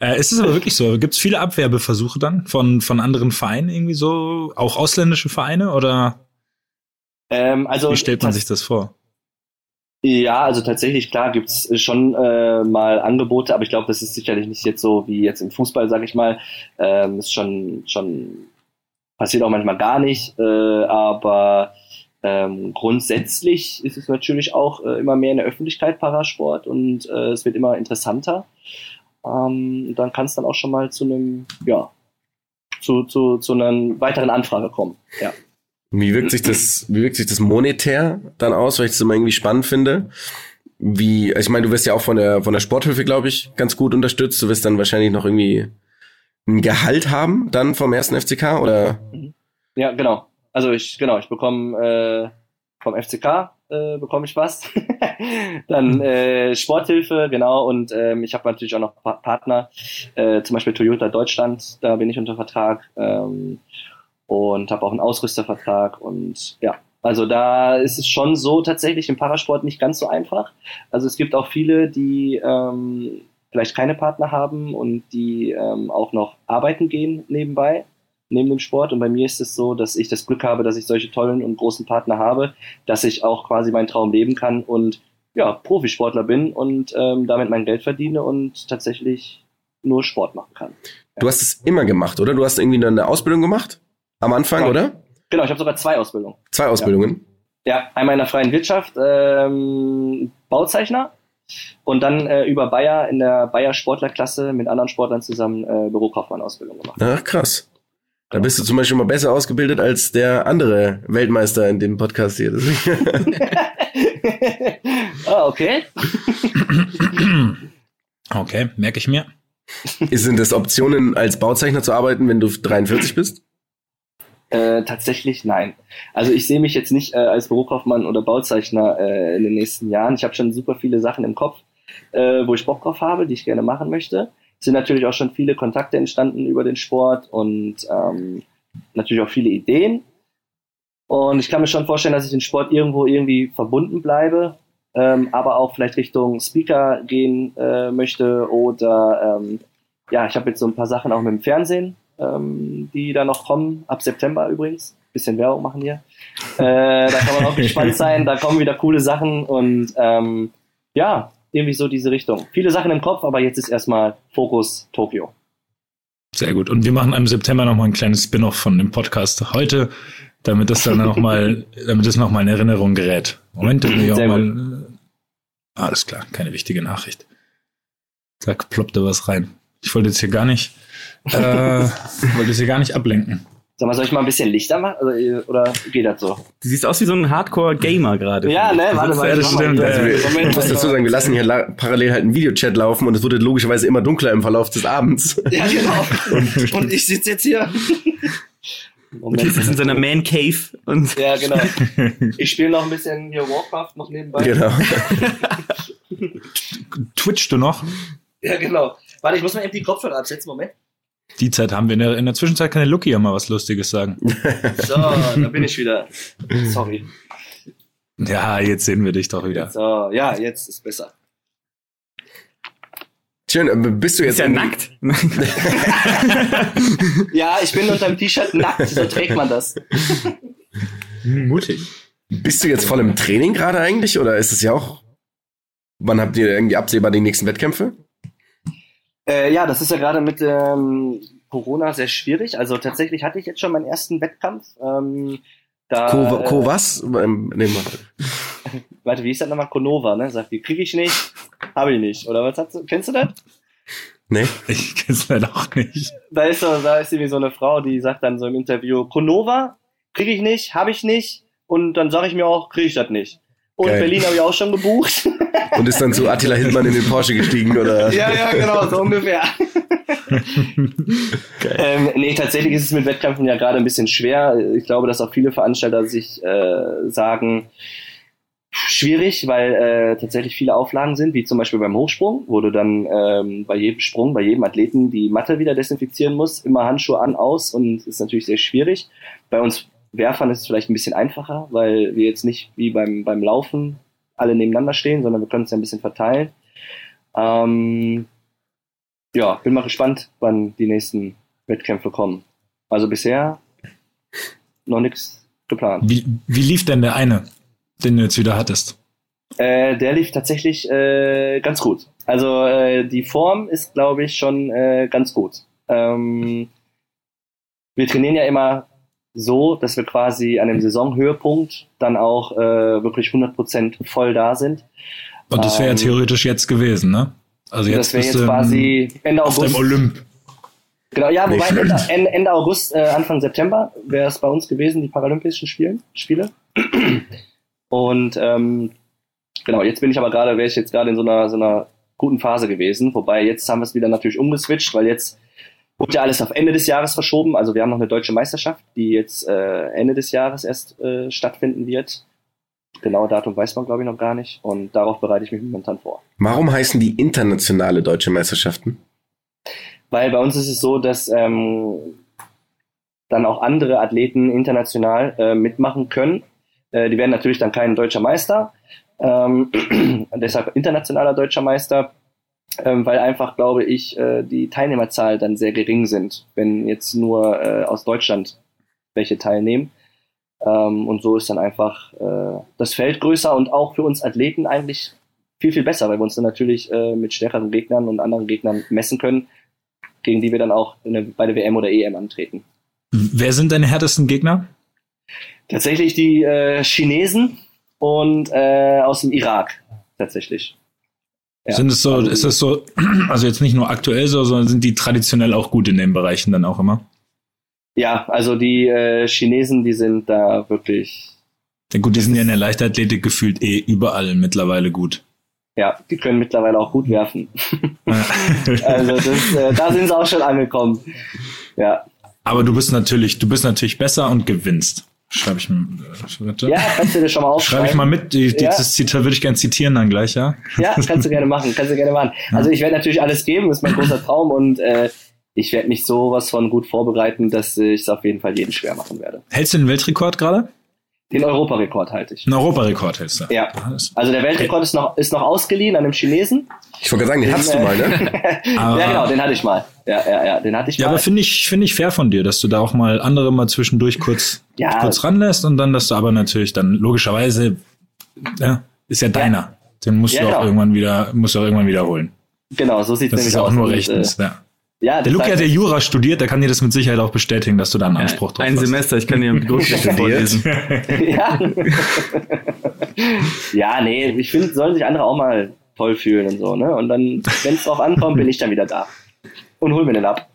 Äh, ist es aber wirklich so? Gibt es viele Abwerbeversuche dann von, von anderen Vereinen irgendwie so? Auch ausländische Vereine oder ähm, also wie stellt man sich das vor? Ja, also tatsächlich, klar, gibt's schon äh, mal Angebote, aber ich glaube, das ist sicherlich nicht jetzt so wie jetzt im Fußball, sag ich mal. Ähm, ist schon, schon passiert auch manchmal gar nicht, äh, aber ähm, grundsätzlich ist es natürlich auch äh, immer mehr in der Öffentlichkeit Parasport und äh, es wird immer interessanter. Ähm, dann kann es dann auch schon mal zu einem, ja, zu, zu, zu einer weiteren Anfrage kommen. Ja. Wie wirkt sich das, wie wirkt sich das monetär dann aus, weil ich das immer irgendwie spannend finde? Wie, also ich meine, du wirst ja auch von der, von der Sporthilfe, glaube ich, ganz gut unterstützt. Du wirst dann wahrscheinlich noch irgendwie ein Gehalt haben dann vom ersten FCK oder? Ja, genau. Also ich, genau, ich bekomme äh, vom FCK äh, bekomme ich was. dann äh, Sporthilfe, genau, und ähm, ich habe natürlich auch noch pa Partner, äh, zum Beispiel Toyota Deutschland, da bin ich unter Vertrag ähm, und habe auch einen Ausrüstervertrag und ja, also da ist es schon so tatsächlich im Parasport nicht ganz so einfach. Also es gibt auch viele, die ähm, vielleicht keine Partner haben und die ähm, auch noch arbeiten gehen nebenbei neben dem Sport. Und bei mir ist es so, dass ich das Glück habe, dass ich solche tollen und großen Partner habe, dass ich auch quasi meinen Traum leben kann und ja, Profisportler bin und ähm, damit mein Geld verdiene und tatsächlich nur Sport machen kann. Ja. Du hast es immer gemacht, oder? Du hast irgendwie eine Ausbildung gemacht? Am Anfang, ja. oder? Genau, ich habe sogar zwei Ausbildungen. Zwei Ausbildungen? Ja, ja einmal in der freien Wirtschaft, ähm, Bauzeichner und dann äh, über Bayer in der Bayer Sportlerklasse mit anderen Sportlern zusammen äh, Bürokaufmann-Ausbildung gemacht. Ach, krass. Da bist du zum Beispiel mal besser ausgebildet als der andere Weltmeister in dem Podcast hier. ah, okay. okay, merke ich mir. Sind das Optionen, als Bauzeichner zu arbeiten, wenn du 43 bist? Äh, tatsächlich nein. Also ich sehe mich jetzt nicht äh, als Bürokaufmann oder Bauzeichner äh, in den nächsten Jahren. Ich habe schon super viele Sachen im Kopf, äh, wo ich Bock drauf habe, die ich gerne machen möchte sind natürlich auch schon viele Kontakte entstanden über den Sport und ähm, natürlich auch viele Ideen. Und ich kann mir schon vorstellen, dass ich den Sport irgendwo irgendwie verbunden bleibe, ähm, aber auch vielleicht Richtung Speaker gehen äh, möchte oder ähm, ja, ich habe jetzt so ein paar Sachen auch mit dem Fernsehen, ähm, die da noch kommen, ab September übrigens. Bisschen Werbung machen hier. Äh, da kann man auch gespannt sein, da kommen wieder coole Sachen und ähm, ja, irgendwie so diese Richtung. Viele Sachen im Kopf, aber jetzt ist erstmal Fokus Tokio. Sehr gut. Und wir machen im September nochmal ein kleines Spin-off von dem Podcast heute, damit das dann nochmal, damit es nochmal in Erinnerung gerät. Moment, dann will ich auch mal. Äh, alles klar, keine wichtige Nachricht. Zack, ploppte was rein. Ich wollte jetzt hier gar nicht, äh, wollte jetzt hier gar nicht ablenken. Sag mal, soll ich mal ein bisschen Lichter machen? Oder, oder geht das so? Du siehst aus wie so ein Hardcore-Gamer gerade. Ja, ne, warte mal. Ja, das stimmt. Also, wir, ich muss dazu sagen, wir lassen hier parallel halt einen Videochat laufen und es wurde logischerweise immer dunkler im Verlauf des Abends. Ja, genau. Und, und ich sitze jetzt hier. Moment. Und jetzt in seiner Man Cave. Und ja, genau. Ich spiele noch ein bisschen hier Warcraft noch nebenbei. Genau. Twitchst du noch? Ja, genau. Warte, ich muss mal eben die Kopfhörer absetzen. Moment. Die Zeit haben wir. In der, in der Zwischenzeit kann der Lucky ja mal was Lustiges sagen. So, da bin ich wieder. Sorry. Ja, jetzt sehen wir dich doch wieder. So, ja, jetzt ist besser. Schön, äh, bist du jetzt ist ja nackt? ja, ich bin unter dem T-Shirt nackt, so trägt man das. Mutig. Bist du jetzt voll im Training gerade eigentlich oder ist es ja auch, wann habt ihr irgendwie absehbar die nächsten Wettkämpfe? Äh, ja, das ist ja gerade mit ähm, Corona sehr schwierig. Also tatsächlich hatte ich jetzt schon meinen ersten Wettkampf. Ähm, da, Co, Co äh, was? Ähm, nee, Warte, wie ist das nochmal? Konova, ne? Sagt die, krieg ich nicht, habe ich nicht. Oder was hast du? Kennst du das? Nee. Ich kenn's leider auch nicht. Da ist so, da ist irgendwie so eine Frau, die sagt dann so im Interview, Konova, krieg ich nicht, habe ich nicht. Und dann sage ich mir auch, krieg ich das nicht. Und Geil. Berlin habe ich auch schon gebucht. Und ist dann zu Attila Hildmann in den Porsche gestiegen, oder? Ja, ja, genau, so ungefähr. ähm, nee, tatsächlich ist es mit Wettkämpfen ja gerade ein bisschen schwer. Ich glaube, dass auch viele Veranstalter sich äh, sagen, schwierig, weil äh, tatsächlich viele Auflagen sind, wie zum Beispiel beim Hochsprung, wo du dann ähm, bei jedem Sprung, bei jedem Athleten die Matte wieder desinfizieren musst, immer Handschuhe an, aus und ist natürlich sehr schwierig. Bei uns Werfern ist es vielleicht ein bisschen einfacher, weil wir jetzt nicht wie beim, beim Laufen alle nebeneinander stehen, sondern wir können es ja ein bisschen verteilen. Ähm, ja, bin mal gespannt, wann die nächsten Wettkämpfe kommen. Also bisher noch nichts geplant. Wie, wie lief denn der eine, den du jetzt wieder hattest? Äh, der lief tatsächlich äh, ganz gut. Also äh, die Form ist, glaube ich, schon äh, ganz gut. Ähm, wir trainieren ja immer so, dass wir quasi an dem Saisonhöhepunkt dann auch äh, wirklich 100% voll da sind. Und das wäre ähm, ja theoretisch jetzt gewesen, ne? Also jetzt das wäre jetzt quasi Ende August. Auf dem Olymp. Genau, ja, wobei Ende, Ende, August, äh, Anfang September wäre es bei uns gewesen, die Paralympischen Spielen, Spiele. Und ähm, genau, jetzt bin ich aber gerade, wäre ich jetzt gerade in so einer, so einer guten Phase gewesen. Wobei jetzt haben wir es wieder natürlich umgeswitcht, weil jetzt wurde ja alles auf Ende des Jahres verschoben. Also wir haben noch eine deutsche Meisterschaft, die jetzt äh, Ende des Jahres erst äh, stattfinden wird. Genaue Datum weiß man, glaube ich, noch gar nicht. Und darauf bereite ich mich momentan vor. Warum heißen die internationale deutsche Meisterschaften? Weil bei uns ist es so, dass ähm, dann auch andere Athleten international äh, mitmachen können. Äh, die werden natürlich dann kein deutscher Meister, ähm, deshalb internationaler deutscher Meister, ähm, weil einfach, glaube ich, äh, die Teilnehmerzahl dann sehr gering sind, wenn jetzt nur äh, aus Deutschland welche teilnehmen. Ähm, und so ist dann einfach äh, das Feld größer und auch für uns Athleten eigentlich viel, viel besser, weil wir uns dann natürlich äh, mit stärkeren Gegnern und anderen Gegnern messen können, gegen die wir dann auch der, bei der WM oder EM antreten. Wer sind deine härtesten Gegner? Tatsächlich die äh, Chinesen und äh, aus dem Irak, tatsächlich. Ja. Sind es so, also, ist das so, also jetzt nicht nur aktuell so, sondern sind die traditionell auch gut in den Bereichen dann auch immer? Ja, also die äh, Chinesen, die sind da wirklich. Ja gut, die sind ja in der Leichtathletik gefühlt eh überall mittlerweile gut. Ja, die können mittlerweile auch gut werfen. also das, äh, da sind sie auch schon angekommen. Ja. Aber du bist natürlich, du bist natürlich besser und gewinnst. Schreibe ich mir. Bitte. Ja, kannst du dir schon mal aufschreiben. Schreibe ich mal mit. Die, ja. Dieses Zitat würde ich gerne zitieren dann gleich, ja? Ja, kannst du gerne machen. Kannst du gerne machen. Also ich werde natürlich alles geben, das ist mein großer Traum und äh, ich werde mich sowas von gut vorbereiten, dass ich es auf jeden Fall jeden schwer machen werde. Hältst du den Weltrekord gerade? Den Europarekord halte ich. Den Europarekord hältst du? Ja. Also der Weltrekord ist noch, ist noch ausgeliehen an einem Chinesen. Ich wollte sagen, den, den hast du mal, ne? ja, genau, den hatte ich mal. Ja, ja, ja, den hatte ich ja, mal. Ja, aber finde ich, finde ich fair von dir, dass du da auch mal andere mal zwischendurch kurz, ja. kurz ranlässt und dann, dass du aber natürlich dann logischerweise, ja, ist ja deiner. Ja. Den musst ja, du auch genau. irgendwann wieder, musst du auch irgendwann wiederholen. Genau, so sieht es nämlich aus. Das ist auch nur rechtens, äh, ja. Ja, der Luke hat ja Jura studiert, der kann dir das mit Sicherheit auch bestätigen, dass du da einen Anspruch drauf Ein hast. Semester, ich kann dir mit Grundrechte vorlesen. ja. ja, nee, ich finde, sollen sich andere auch mal toll fühlen und so, ne? Und dann, wenn es drauf ankommt, bin ich dann wieder da. Und hol mir den ab.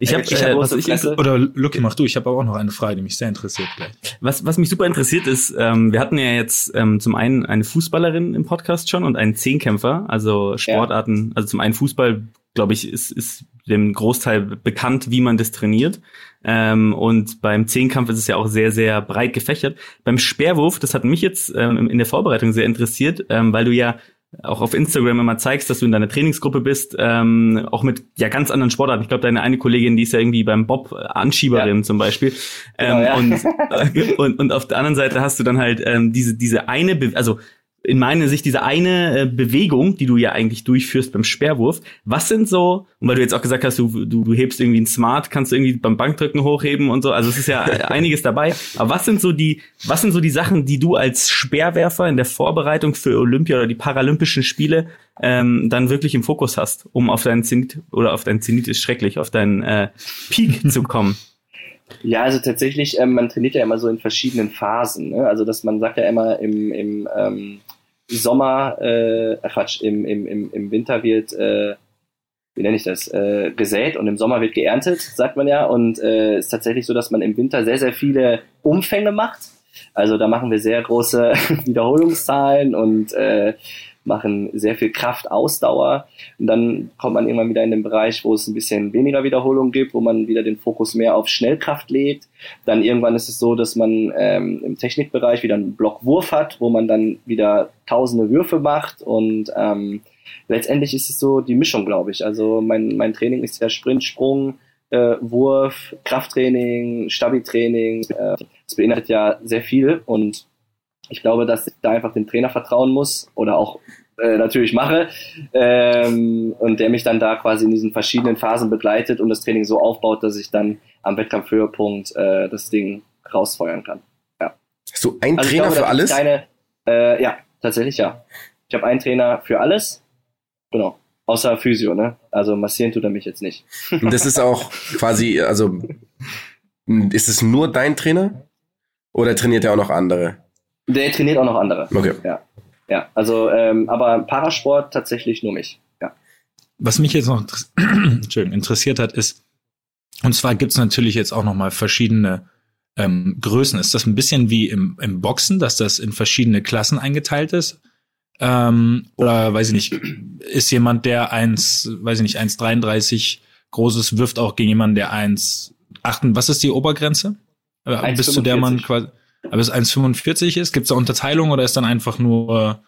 Ich habe, äh, was ich oder Lucky, mach du. Ich habe aber auch noch eine Frage, die mich sehr interessiert gleich. Was, was mich super interessiert ist, ähm, wir hatten ja jetzt ähm, zum einen eine Fußballerin im Podcast schon und einen Zehnkämpfer, also Sportarten, ja. also zum einen Fußball glaube ich, ist, ist dem Großteil bekannt, wie man das trainiert. Ähm, und beim Zehnkampf ist es ja auch sehr, sehr breit gefächert. Beim Speerwurf, das hat mich jetzt ähm, in der Vorbereitung sehr interessiert, ähm, weil du ja auch auf Instagram immer zeigst, dass du in deiner Trainingsgruppe bist, ähm, auch mit ja ganz anderen Sportarten. Ich glaube, deine eine Kollegin, die ist ja irgendwie beim Bob Anschieberin ja. zum Beispiel. Genau, ähm, ja. und, und, und auf der anderen Seite hast du dann halt ähm, diese diese eine, Be also in meiner Sicht diese eine äh, Bewegung, die du ja eigentlich durchführst beim Sperrwurf. Was sind so, und weil du jetzt auch gesagt hast, du, du, du hebst irgendwie ein Smart, kannst du irgendwie beim Bankdrücken hochheben und so, also es ist ja einiges dabei. Aber was sind so die, was sind so die Sachen, die du als Speerwerfer in der Vorbereitung für Olympia oder die Paralympischen Spiele ähm, dann wirklich im Fokus hast, um auf deinen Zenit, oder auf deinen Zenit ist schrecklich, auf deinen äh, Peak zu kommen? Ja, also tatsächlich, ähm, man trainiert ja immer so in verschiedenen Phasen. Ne? Also dass man sagt ja immer im, im ähm, Sommer, äh, Quatsch, im, im, im, im Winter wird, äh, wie nenne ich das, äh, gesät und im Sommer wird geerntet, sagt man ja. Und äh, ist tatsächlich so, dass man im Winter sehr, sehr viele Umfänge macht. Also da machen wir sehr große Wiederholungszahlen und äh, machen sehr viel Kraft, Ausdauer. Und dann kommt man irgendwann wieder in den Bereich, wo es ein bisschen weniger Wiederholung gibt, wo man wieder den Fokus mehr auf Schnellkraft legt. Dann irgendwann ist es so, dass man ähm, im Technikbereich wieder einen Blockwurf hat, wo man dann wieder tausende Würfe macht und ähm, letztendlich ist es so die Mischung, glaube ich. Also mein, mein Training ist ja Sprint, Sprung, äh, Wurf, Krafttraining, Stabi-Training. Äh, das beinhaltet ja sehr viel und ich glaube, dass ich da einfach dem Trainer vertrauen muss oder auch äh, natürlich mache ähm, und der mich dann da quasi in diesen verschiedenen Phasen begleitet und das Training so aufbaut, dass ich dann am Wettkampfhöhepunkt äh, das Ding rausfeuern kann. Ja. Hast du einen also Trainer glaube, für alles? Keine, äh, ja, tatsächlich ja. Ich habe einen Trainer für alles. Genau. Außer Physio, ne? Also massieren tut er mich jetzt nicht. Und das ist auch quasi, also ist es nur dein Trainer? Oder trainiert er auch noch andere? Der trainiert auch noch andere. Okay. Ja. Ja, also, ähm, aber Parasport tatsächlich nur mich. Ja. Was mich jetzt noch interessiert hat, ist, und zwar gibt's natürlich jetzt auch noch mal verschiedene ähm, Größen. Ist das ein bisschen wie im, im Boxen, dass das in verschiedene Klassen eingeteilt ist? Ähm, oder weiß ich nicht, ist jemand, der eins, weiß ich nicht, 1,33 groß ist, wirft auch gegen jemanden, der 1, achten, was ist die Obergrenze? Äh, bis zu der man quasi, aber es 1,45 ist? Gibt es da Unterteilung oder ist dann einfach nur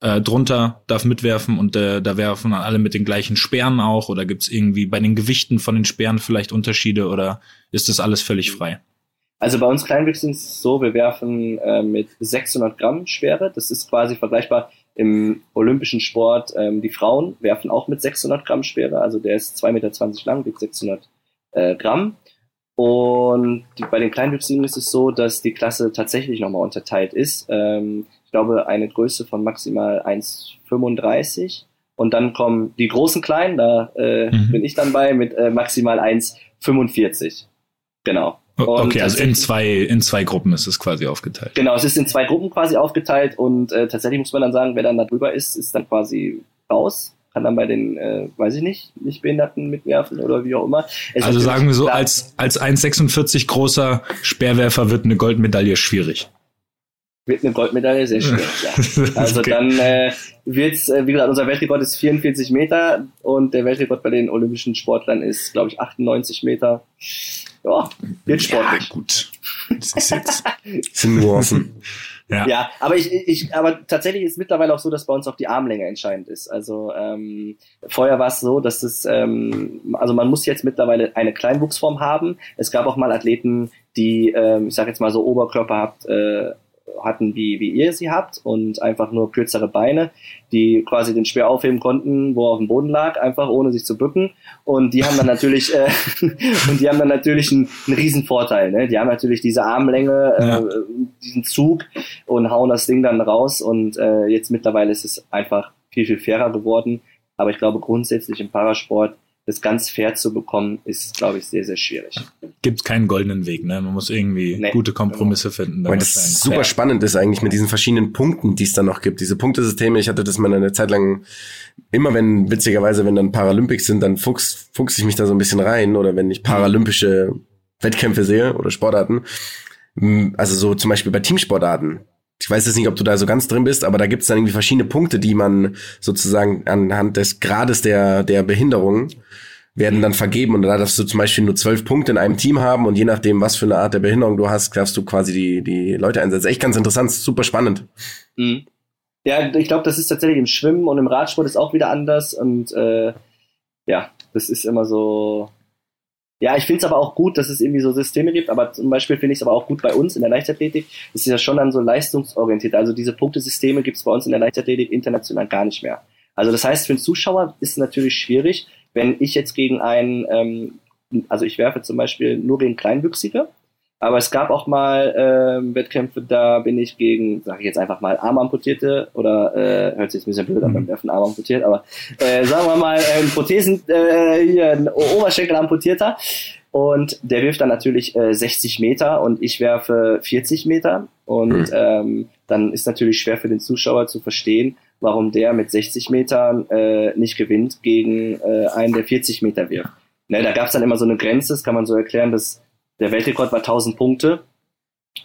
äh, drunter, darf mitwerfen und äh, da werfen alle mit den gleichen Speeren auch? Oder gibt es irgendwie bei den Gewichten von den Speeren vielleicht Unterschiede oder ist das alles völlig frei? Also bei uns Kleinwüchsigen ist es so, wir werfen äh, mit 600 Gramm Schwere. Das ist quasi vergleichbar im olympischen Sport. Ähm, die Frauen werfen auch mit 600 Gramm Schwere. Also der ist 2,20 Meter lang, wiegt 600 äh, Gramm. Und die, bei den Kleinwüchsigen ist es so, dass die Klasse tatsächlich nochmal unterteilt ist. Ähm, ich glaube, eine Größe von maximal 1,35. Und dann kommen die großen Kleinen, da äh, mhm. bin ich dann bei, mit äh, maximal 1,45. Genau. Und okay, also in zwei, in zwei Gruppen ist es quasi aufgeteilt. Genau, es ist in zwei Gruppen quasi aufgeteilt und äh, tatsächlich muss man dann sagen, wer dann da drüber ist, ist dann quasi raus kann dann bei den, äh, weiß ich nicht, nicht Behinderten mitwerfen oder wie auch immer. Es also sagen wir so, als, als 1,46 großer Speerwerfer wird eine Goldmedaille schwierig. Wird eine Goldmedaille sehr schwierig, ja. Also okay. dann äh, wird's, äh, wie gesagt, unser Weltrekord ist 44 Meter und der Weltrekord bei den olympischen Sportlern ist, glaube ich, 98 Meter. Ja, wird sportlich. Ja, gut. Das ist jetzt, Nuancen. Ja. ja, aber ich, ich, aber tatsächlich ist mittlerweile auch so, dass bei uns auch die Armlänge entscheidend ist. Also ähm, vorher war es so, dass es, ähm, also man muss jetzt mittlerweile eine Kleinwuchsform haben. Es gab auch mal Athleten, die, ähm, ich sage jetzt mal so Oberkörper habt, äh, hatten, wie, wie ihr sie habt und einfach nur kürzere Beine, die quasi den Speer aufheben konnten, wo er auf dem Boden lag, einfach ohne sich zu bücken. Und die haben dann natürlich, äh, und die haben dann natürlich einen, einen riesen Vorteil. Ne? Die haben natürlich diese Armlänge, äh, ja. diesen Zug und hauen das Ding dann raus. Und äh, jetzt mittlerweile ist es einfach viel, viel fairer geworden. Aber ich glaube grundsätzlich im Parasport das ganz fair zu bekommen, ist, glaube ich, sehr, sehr schwierig. Gibt keinen goldenen Weg, ne? Man muss irgendwie nee, gute Kompromisse genau. finden. Weil das super fair. spannend ist eigentlich mit diesen verschiedenen Punkten, die es dann noch gibt. Diese Punktesysteme, ich hatte das mal eine Zeit lang, immer wenn, witzigerweise, wenn dann Paralympics sind, dann fuchs, fuchs ich mich da so ein bisschen rein oder wenn ich paralympische Wettkämpfe sehe oder Sportarten. Also so zum Beispiel bei Teamsportarten weiß jetzt nicht, ob du da so ganz drin bist, aber da gibt es dann irgendwie verschiedene Punkte, die man sozusagen anhand des Grades der, der Behinderung werden dann vergeben und da darfst du zum Beispiel nur zwölf Punkte in einem Team haben und je nachdem, was für eine Art der Behinderung du hast, darfst du quasi die, die Leute einsetzen. Echt ganz interessant, super spannend. Mhm. Ja, ich glaube, das ist tatsächlich im Schwimmen und im Radsport ist auch wieder anders und äh, ja, das ist immer so, ja, ich finde es aber auch gut, dass es irgendwie so Systeme gibt, aber zum Beispiel finde ich es aber auch gut bei uns in der Leichtathletik. Es ist ja schon dann so leistungsorientiert. Also diese Punktesysteme gibt es bei uns in der Leichtathletik international gar nicht mehr. Also das heißt, für einen Zuschauer ist es natürlich schwierig, wenn ich jetzt gegen einen, ähm, also ich werfe zum Beispiel nur gegen Kleinwüchsige, aber es gab auch mal äh, Wettkämpfe, da bin ich gegen, sage ich jetzt einfach mal, Armamputierte oder äh, hört sich jetzt ein bisschen blöd an beim Werfen Arm amputiert, aber äh, sagen wir mal äh, ein Prothesen, äh, hier ein Oberschenkel amputierter und der wirft dann natürlich äh, 60 Meter und ich werfe 40 Meter und mhm. ähm, dann ist natürlich schwer für den Zuschauer zu verstehen, warum der mit 60 Metern äh, nicht gewinnt gegen äh, einen, der 40 Meter wirft. Ne, da gab es dann immer so eine Grenze, das kann man so erklären, dass der Weltrekord war 1000 Punkte.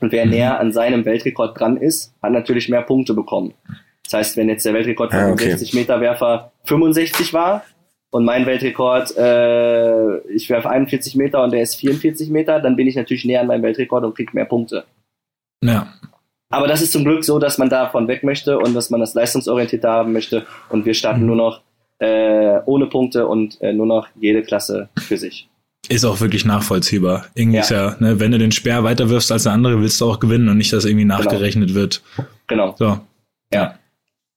Und wer mhm. näher an seinem Weltrekord dran ist, hat natürlich mehr Punkte bekommen. Das heißt, wenn jetzt der Weltrekord von ah, okay. 60 Meter Werfer 65 war und mein Weltrekord, äh, ich werfe 41 Meter und der ist 44 Meter, dann bin ich natürlich näher an meinem Weltrekord und kriege mehr Punkte. Ja. Aber das ist zum Glück so, dass man davon weg möchte und dass man das leistungsorientiert haben möchte. Und wir starten mhm. nur noch äh, ohne Punkte und äh, nur noch jede Klasse für sich. Ist auch wirklich nachvollziehbar. Irgendwie ja. ist ja, ne, wenn du den Speer weiter wirfst als der andere, willst du auch gewinnen und nicht, dass irgendwie genau. nachgerechnet genau. wird. Genau. So. Ja.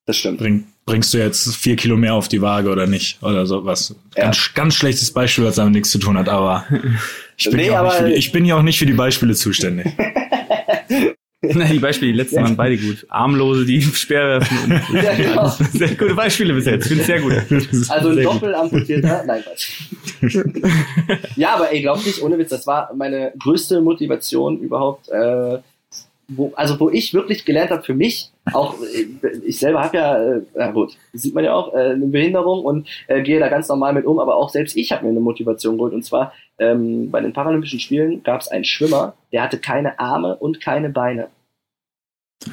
Das stimmt. Bring, bringst du jetzt vier Kilo mehr auf die Waage oder nicht? Oder so was. Ja. Ganz, ganz schlechtes Beispiel, was damit nichts zu tun hat, aber ich bin, nee, die, ich bin ja auch nicht für die Beispiele zuständig. Die Beispiele, die letzten ja. waren beide gut. Armlose, die Speer werfen. ja, genau. Sehr gute Beispiele bis jetzt. Finde sehr gut. Also ein Doppelamputierter. Nein, Quatsch. ja, aber ey, glaub nicht, ohne Witz, das war meine größte Motivation überhaupt. Äh, wo, also wo ich wirklich gelernt habe für mich, auch ich selber habe ja, äh, ja gut, sieht man ja auch, äh, eine Behinderung und äh, gehe da ganz normal mit um, aber auch selbst ich habe mir eine Motivation geholt. Und zwar ähm, bei den Paralympischen Spielen gab es einen Schwimmer, der hatte keine Arme und keine Beine.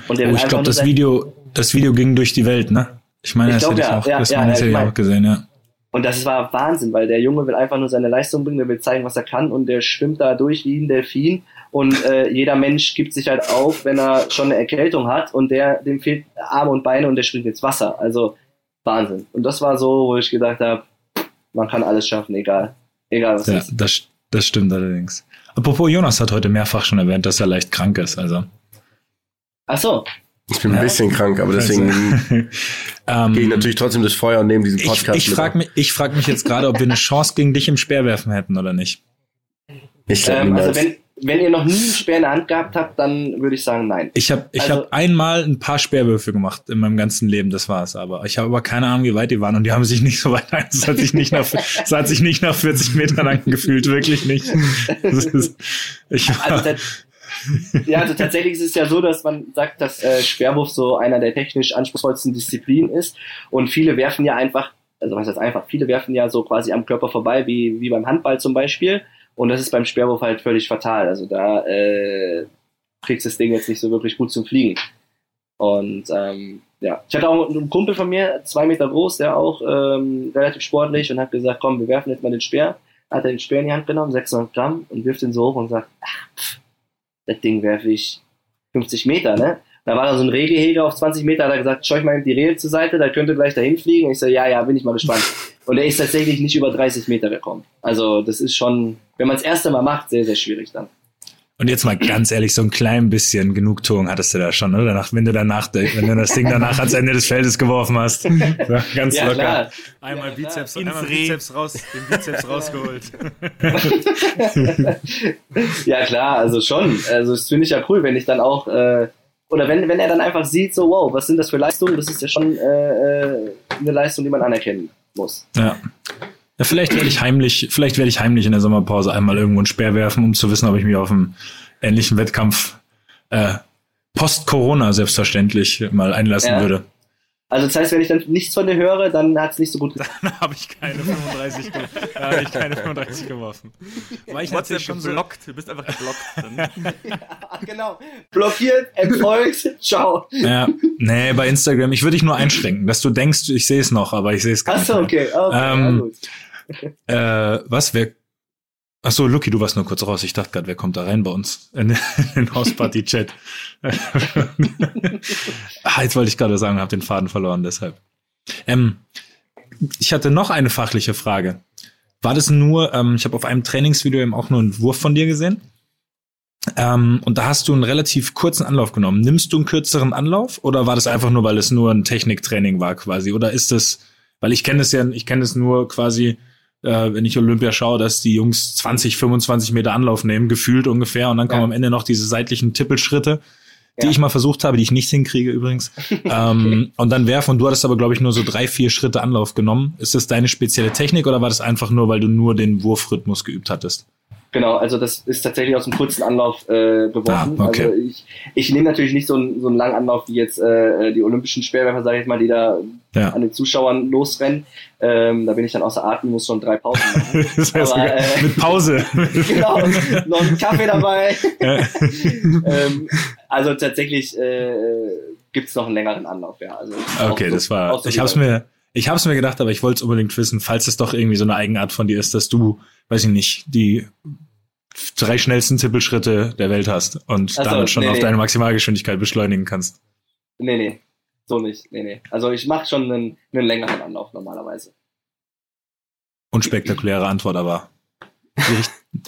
Und der oh, ich glaube, das Video, das Video ging durch die Welt, ne? Ich meine, ich das glaub, hätte ja, ich auch, ja, das ja, meine ich ja, auch gesehen, ja. Und das war Wahnsinn, weil der Junge will einfach nur seine Leistung bringen, der will zeigen, was er kann und der schwimmt da durch wie ein Delfin. Und äh, jeder Mensch gibt sich halt auf, wenn er schon eine Erkältung hat und der, dem fehlt Arme und Beine und der springt ins Wasser. Also Wahnsinn. Und das war so, wo ich gedacht habe, man kann alles schaffen, egal. Egal was Ja, ist. das, das stimmt allerdings. Apropos, Jonas hat heute mehrfach schon erwähnt, dass er leicht krank ist. Also Ach so. Ich bin ein Ja. bisschen krank, aber deswegen ähm, gehe ich natürlich trotzdem durchs Feuer und nehme diesen ich, Podcast ich mit frage mich, ich frag mich jetzt gerade, ob wir eine Chance gegen dich im Speerwerfen hätten oder nicht. Ich glaub Ähm, also wenn, wenn ihr noch nie einen Speer in der Hand gehabt habt, dann würde ich sagen, nein. Ich habe ich Also- hab einmal ein paar Speerwürfe gemacht in meinem ganzen Leben, das war's. Aber ich habe aber keine Ahnung, wie weit die waren und die haben sich nicht so weit. Es hat sich nicht nach, es hat sich nicht nach 40 Metern angefühlt, wirklich nicht. Das ist, ich war, Also, ja, also tatsächlich ist es ja so, dass man sagt, dass äh, Speerwurf so einer der technisch anspruchsvollsten Disziplinen ist. Und viele werfen ja einfach, also was heißt einfach, viele werfen ja so quasi am Körper vorbei, wie, wie beim Handball zum Beispiel. Und das ist beim Speerwurf halt völlig fatal. Also da äh, kriegst du das Ding jetzt nicht so wirklich gut zum Fliegen. Und ähm, ja, ich hatte auch einen Kumpel von mir, zwei Meter groß, der auch ähm, relativ sportlich und hat gesagt, komm, wir werfen jetzt mal den Speer. Hat er den Speer in die Hand genommen, 600 Gramm und wirft ihn so hoch und sagt, ach, pff, das Ding werfe ich 50 Meter, ne? Da war da so ein Rehgehege auf 20 Meter, hat er gesagt, schau ich mal die Rehe zur Seite, da könnte gleich dahin fliegen. Ich so, ja, ja, bin ich mal gespannt. Und er ist tatsächlich nicht über 30 Meter gekommen. Also das ist schon, wenn man das erste Mal macht, sehr, sehr schwierig dann. Und jetzt mal ganz ehrlich, so ein klein bisschen Genugtuung hattest du da schon, oder? Danach, wenn du danach, wenn du das Ding danach ans Ende des Feldes geworfen hast. So, ganz Ja, locker. klar. Einmal Ja, klar. Bizeps, Ins einmal. Bizeps raus, den Bizeps rausgeholt. ja, klar, also schon. Also das finde ich ja cool, wenn ich dann auch, äh, oder wenn, wenn er dann einfach sieht, so, wow, was sind das für Leistungen? Das ist ja schon äh, äh, eine Leistung, die man anerkennen muss. Ja. Ja, vielleicht werde ich heimlich, vielleicht werde ich heimlich in der Sommerpause einmal irgendwo einen Speer werfen, um zu wissen, ob ich mich auf einen ähnlichen Wettkampf äh, post-Corona selbstverständlich mal einlassen Ja. würde. Also das heißt, wenn ich dann nichts von dir höre, dann hat es nicht so gut geklappt. Dann habe ich keine 35, ge da habe ich keine 35 geworfen. War ich natürlich schon so, geblockt. Du bist einfach geblockt. Dann. genau. Blockiert, entfolgt, ciao. ja, nee, bei Instagram, ich würde dich nur einschränken, dass du denkst, ich sehe es noch, aber ich sehe es gar nicht. Achso, okay. okay Ähm, ja, gut. Äh, was, wer? Ach so, Lucky, du warst nur kurz raus. Ich dachte gerade, wer kommt da rein bei uns in den Hausparty-Chat? ah, jetzt wollte ich gerade sagen, habe den Faden verloren, deshalb. Ähm, ich hatte noch eine fachliche Frage. War das nur, ähm, ich habe auf einem Trainingsvideo eben auch nur einen Wurf von dir gesehen. Ähm, und da hast du einen relativ kurzen Anlauf genommen. Nimmst du einen kürzeren Anlauf oder war das einfach nur, weil es nur ein Techniktraining war quasi? Oder ist das, weil ich kenne es ja, ich kenne es nur quasi, äh, wenn ich Olympia schaue, dass die Jungs 20, 25 Meter Anlauf nehmen, gefühlt ungefähr, und dann kommen Ja. am Ende noch diese seitlichen Tippelschritte, die Ja. ich mal versucht habe, die ich nicht hinkriege übrigens. ähm, und dann werfen, und du hattest aber, glaube ich, nur so drei, vier Schritte Anlauf genomnnen. Ist das deine spezielle Technik oder war das einfach nur, weil du nur den Wurfrhythmus geübt hattest? Genau, also das ist tatsächlich aus dem kurzen Anlauf äh, geworfen. Ah, okay. Also ich, ich nehme natürlich nicht so einen, so einen langen Anlauf wie jetzt äh, die olympischen Speerwerfer, sage ich mal, die da Ja. an den Zuschauern losrennen. Ähm, da bin ich dann außer Atem, muss schon drei Pausen machen. Das heißt, Aber, äh, mit Pause. genau, noch einen Kaffee dabei. Ähm, also tatsächlich äh, gibt's noch einen längeren Anlauf, ja. Also Okay, so- das war. so ich hab's bei- mir, ich hab's mir gedacht, aber ich wollte es unbedingt wissen, falls es doch irgendwie so eine Eigenart von dir ist, dass du, weiß ich nicht, die drei schnellsten Tippelschritte der Welt hast und so, damit schon nee, auf nee. deine Maximalgeschwindigkeit beschleunigen kannst. Nee, nee. So nicht. Nee, nee. Also ich mache schon einen, einen längeren Anlauf normalerweise. Unspektakuläre Antwort, aber.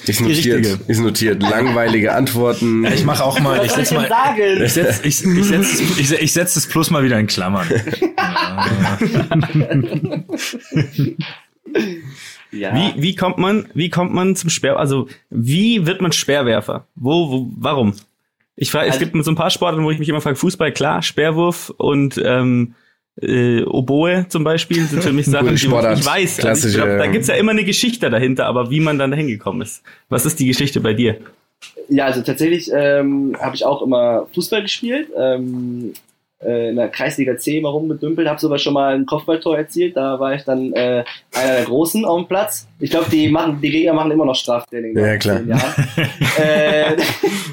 Ist Die notiert. richtige. Ist notiert. Langweilige Antworten. Ja, ich mache auch mal, ich setz mal, sagen? ich setz, ich, ich setz, ich, setz- ich setz das Plus mal wieder in Klammern. Ja. Wie, wie kommt man, wie kommt man zum Speer, also wie wird man Speerwerfer? Wo, wo warum? Ich frage, es Also- gibt so ein paar Sportarten, wo ich mich immer frage, Fußball, klar, Speerwurf und ähm, äh, Oboe zum Beispiel sind für mich Sachen, die Sportart, ich weiß. Also ich glaub, da gibt's ja immer eine Geschichte dahinter, aber wie man dann dahin gekommen ist. Was ist die Geschichte bei dir? Ja, also tatsächlich ähm, habe ich auch immer Fußball gespielt. Ähm, äh, in der Kreisliga C immer rumgedümpelt, habe sogar schon mal ein Kopfballtor erzielt. Da war ich dann äh, einer der Großen auf dem Platz. Ich glaube, die machen, die Gegner machen immer noch Straftraining. Ja, klar. äh,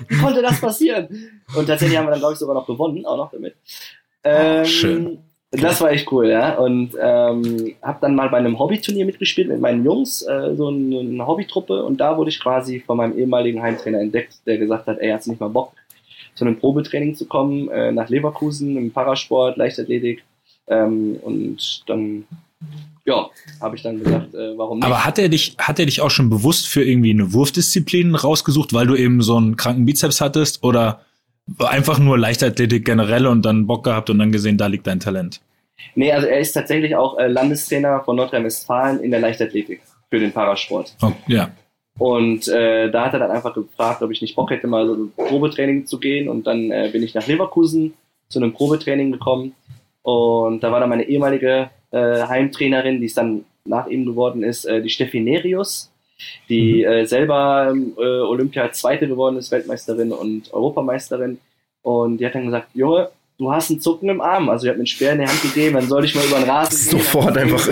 wie konnte das passieren? Und tatsächlich haben wir dann, glaube ich, sogar noch gewonnen, auch noch damit. Ähm, schön. Das war echt cool, ja. Und ähm, habe dann mal bei einem Hobbyturnier mitgespielt mit meinen Jungs, äh, so eine, eine Hobbytruppe. Und da wurde ich quasi von meinem ehemaligen Heimtrainer entdeckt, der gesagt hat, ey, hast du nicht mal Bock, zu einem Probetraining zu kommen, äh, nach Leverkusen im Parasport, Leichtathletik. Ähm, und dann, ja, habe ich dann gesagt, äh, warum nicht. Aber hat er dich, hat er dich auch schon bewusst für irgendwie eine Wurfdisziplin rausgesucht, weil du eben so einen kranken Bizeps hattest oder einfach nur Leichtathletik generell und dann Bock gehabt und dann gesehen, da liegt dein Talent? Nee, also er ist tatsächlich auch äh, Landestrainer von Nordrhein-Westfalen in der Leichtathletik für den Parasport. Oh, ja. Und äh, da hat er dann einfach gefragt, ob ich nicht Bock hätte, mal so ein Probetraining zu gehen. Und dann äh, bin ich nach Leverkusen zu einem Probetraining gekommen. Und da war dann meine ehemalige äh, Heimtrainerin, die es dann nach ihm geworden ist, äh, die Steffi Nerius, die äh, selber äh, Olympia Zweite geworden ist, Weltmeisterin und Europameisterin. Und die hat dann gesagt, Junge, du hast einen Zucken im Arm. Also ich habe mir einen Speer in die Hand gegeben, dann soll ich mal über den Rasen gehen. Sofort einfach.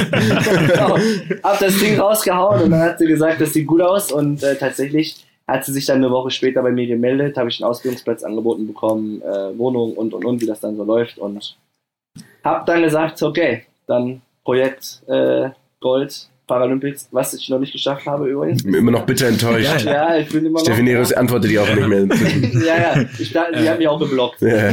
genau. Hab das Ding rausgehauen und dann hat sie gesagt, das sieht gut aus und äh, tatsächlich hat sie sich dann eine Woche später bei mir gemeldet, habe ich einen Ausbildungsplatz angeboten bekommen, äh, Wohnung und und und, wie das dann so läuft und hab dann gesagt, okay, dann Projekt äh, Gold Paralympics, was ich noch nicht geschafft habe übrigens. Immer noch bitter enttäuscht. Ja, ich bin immer noch. Steffi Neros antwortet die auch nicht mehr. ja, ja, ich, da- die hat mich auch geblockt. ja,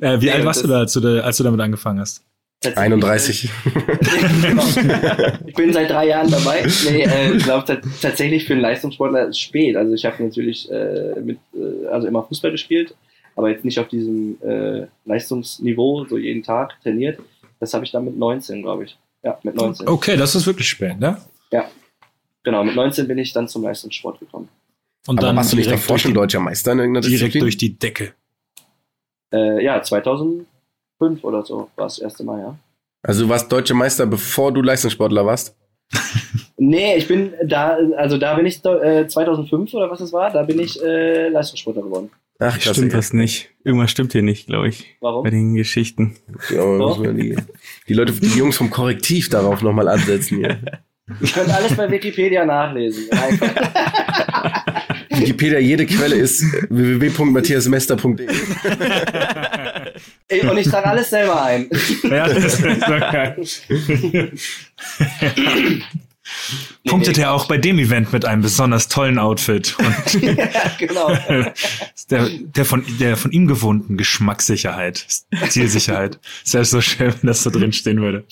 äh, wie alt warst du da, als du, da, als du damit angefangen hast? Tatsächlich, 31. Genau. ich bin seit drei Jahren dabei. Nee, äh, ich glaube tatsächlich für einen Leistungssportler ist es spät. Also ich habe natürlich äh, mit, äh, also immer Fußball gespielt, aber jetzt nicht auf diesem äh, Leistungsniveau, so jeden Tag trainiert. Das habe ich dann mit 19, glaube ich. Ja, mit 19. Okay, das ist wirklich spät, ne? Genau, mit 19 bin ich dann zum Leistungssport gekommen. Und Aber dann warst du nicht direkt davor durch schon die, deutscher Meister in irgendeiner direkt Disziplin? durch die Decke. Äh, ja, 2005 oder so war das erste Mal, ja. Also du warst deutscher Meister, bevor du Leistungssportler warst? Nee, ich bin da, also da bin ich äh, 2005 oder was es war, da bin ich äh, Leistungssportler geworden. Ach, krass. Stimmt was nicht. Irgendwas stimmt hier nicht, glaube ich. Bei Warum? den Geschichten. Ja, müssen die, die Leute, die Jungs vom Korrektiv darauf nochmal ansetzen hier. Ihr könnt alles bei Wikipedia nachlesen. Wikipedia, jede Quelle ist www.matthiasmester.de. Und ich trage alles selber ein. Ja, das ist geil. Punktet er auch bei dem Event mit einem besonders tollen Outfit und ja, genau. der, der, von, der von ihm gewohnten Geschmackssicherheit, Zielsicherheit. Ist ja so schön, wenn das so drin stehen würde.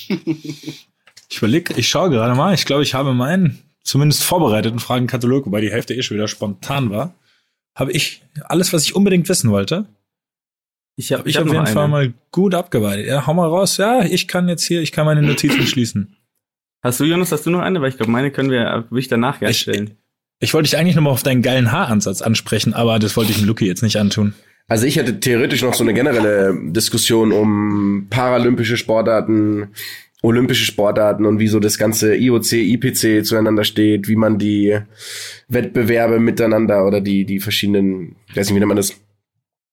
Ich überlege, ich schaue gerade mal. Ich glaube, ich habe meinen zumindest vorbereiteten Fragenkatalog, wobei die Hälfte eh schon wieder spontan war, habe ich alles, was ich unbedingt wissen wollte, Ich habe ich auf jeden Fall mal gut abgearbeitet. Ja, hau mal raus. Ja, ich kann jetzt hier, ich kann meine Notizen schließen. Hast du, Jonas, hast du noch eine? Weil ich glaube, meine können wir will ich danach gerne Ich- stellen. Ich wollte dich eigentlich nochmal auf deinen geilen Haaransatz ansprechen, aber das wollte ich dem Lucky jetzt nicht antun. Also ich hätte theoretisch noch so eine generelle Diskussion um paralympische Sportarten, olympische Sportarten und wie so das ganze IOC, IPC zueinander steht, wie man die Wettbewerbe miteinander oder die, die verschiedenen, ich weiß nicht, wie nennt man das,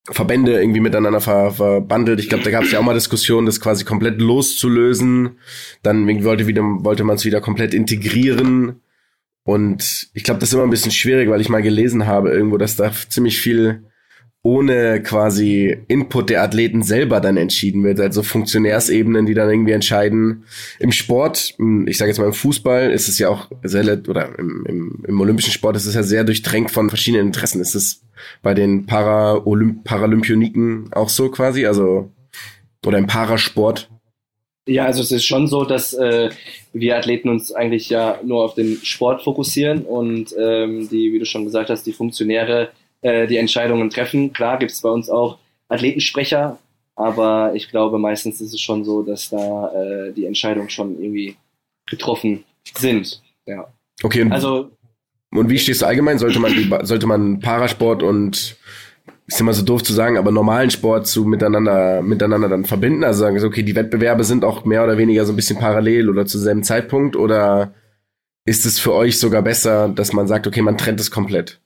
Verbände irgendwie miteinander ver, verbandelt. Ich glaube, da gab es ja auch mal Diskussionen, das quasi komplett loszulösen. Dann wollte, wollte man es wieder komplett integrieren. Und ich glaube, das ist immer ein bisschen schwierig, weil ich mal gelesen habe irgendwo, dass da ziemlich viel ohne quasi Input der Athleten selber dann entschieden wird. Also Funktionärsebenen, die dann irgendwie entscheiden. Im Sport, im- ich sage jetzt mal im Fußball, ist es ja auch sehr, oder im, im, im olympischen Sport ist es ja sehr durchdrängt von verschiedenen Interessen. Ist es bei den Para Paralympioniken auch so quasi? Also, oder im Parasport? Ja, also es ist schon so, dass äh, wir Athleten uns eigentlich ja nur auf den Sport fokussieren und ähm, die, wie du schon gesagt hast, die Funktionäre äh, die Entscheidungen treffen. Klar gibt es bei uns auch Athletensprecher, aber ich glaube, meistens ist es schon so, dass da äh, die Entscheidungen schon irgendwie getroffen sind. Ja. Okay, und, Also und wie stehst du allgemein? Sollte man, die, sollte man Parasport und ist immer so doof zu sagen, aber normalen Sport zu miteinander, miteinander dann verbinden? Also sagen okay, die Wettbewerbe sind auch mehr oder weniger so ein bisschen parallel oder zu selben Zeitpunkt oder ist es für euch sogar besser, dass man sagt, okay, man trennt es komplett?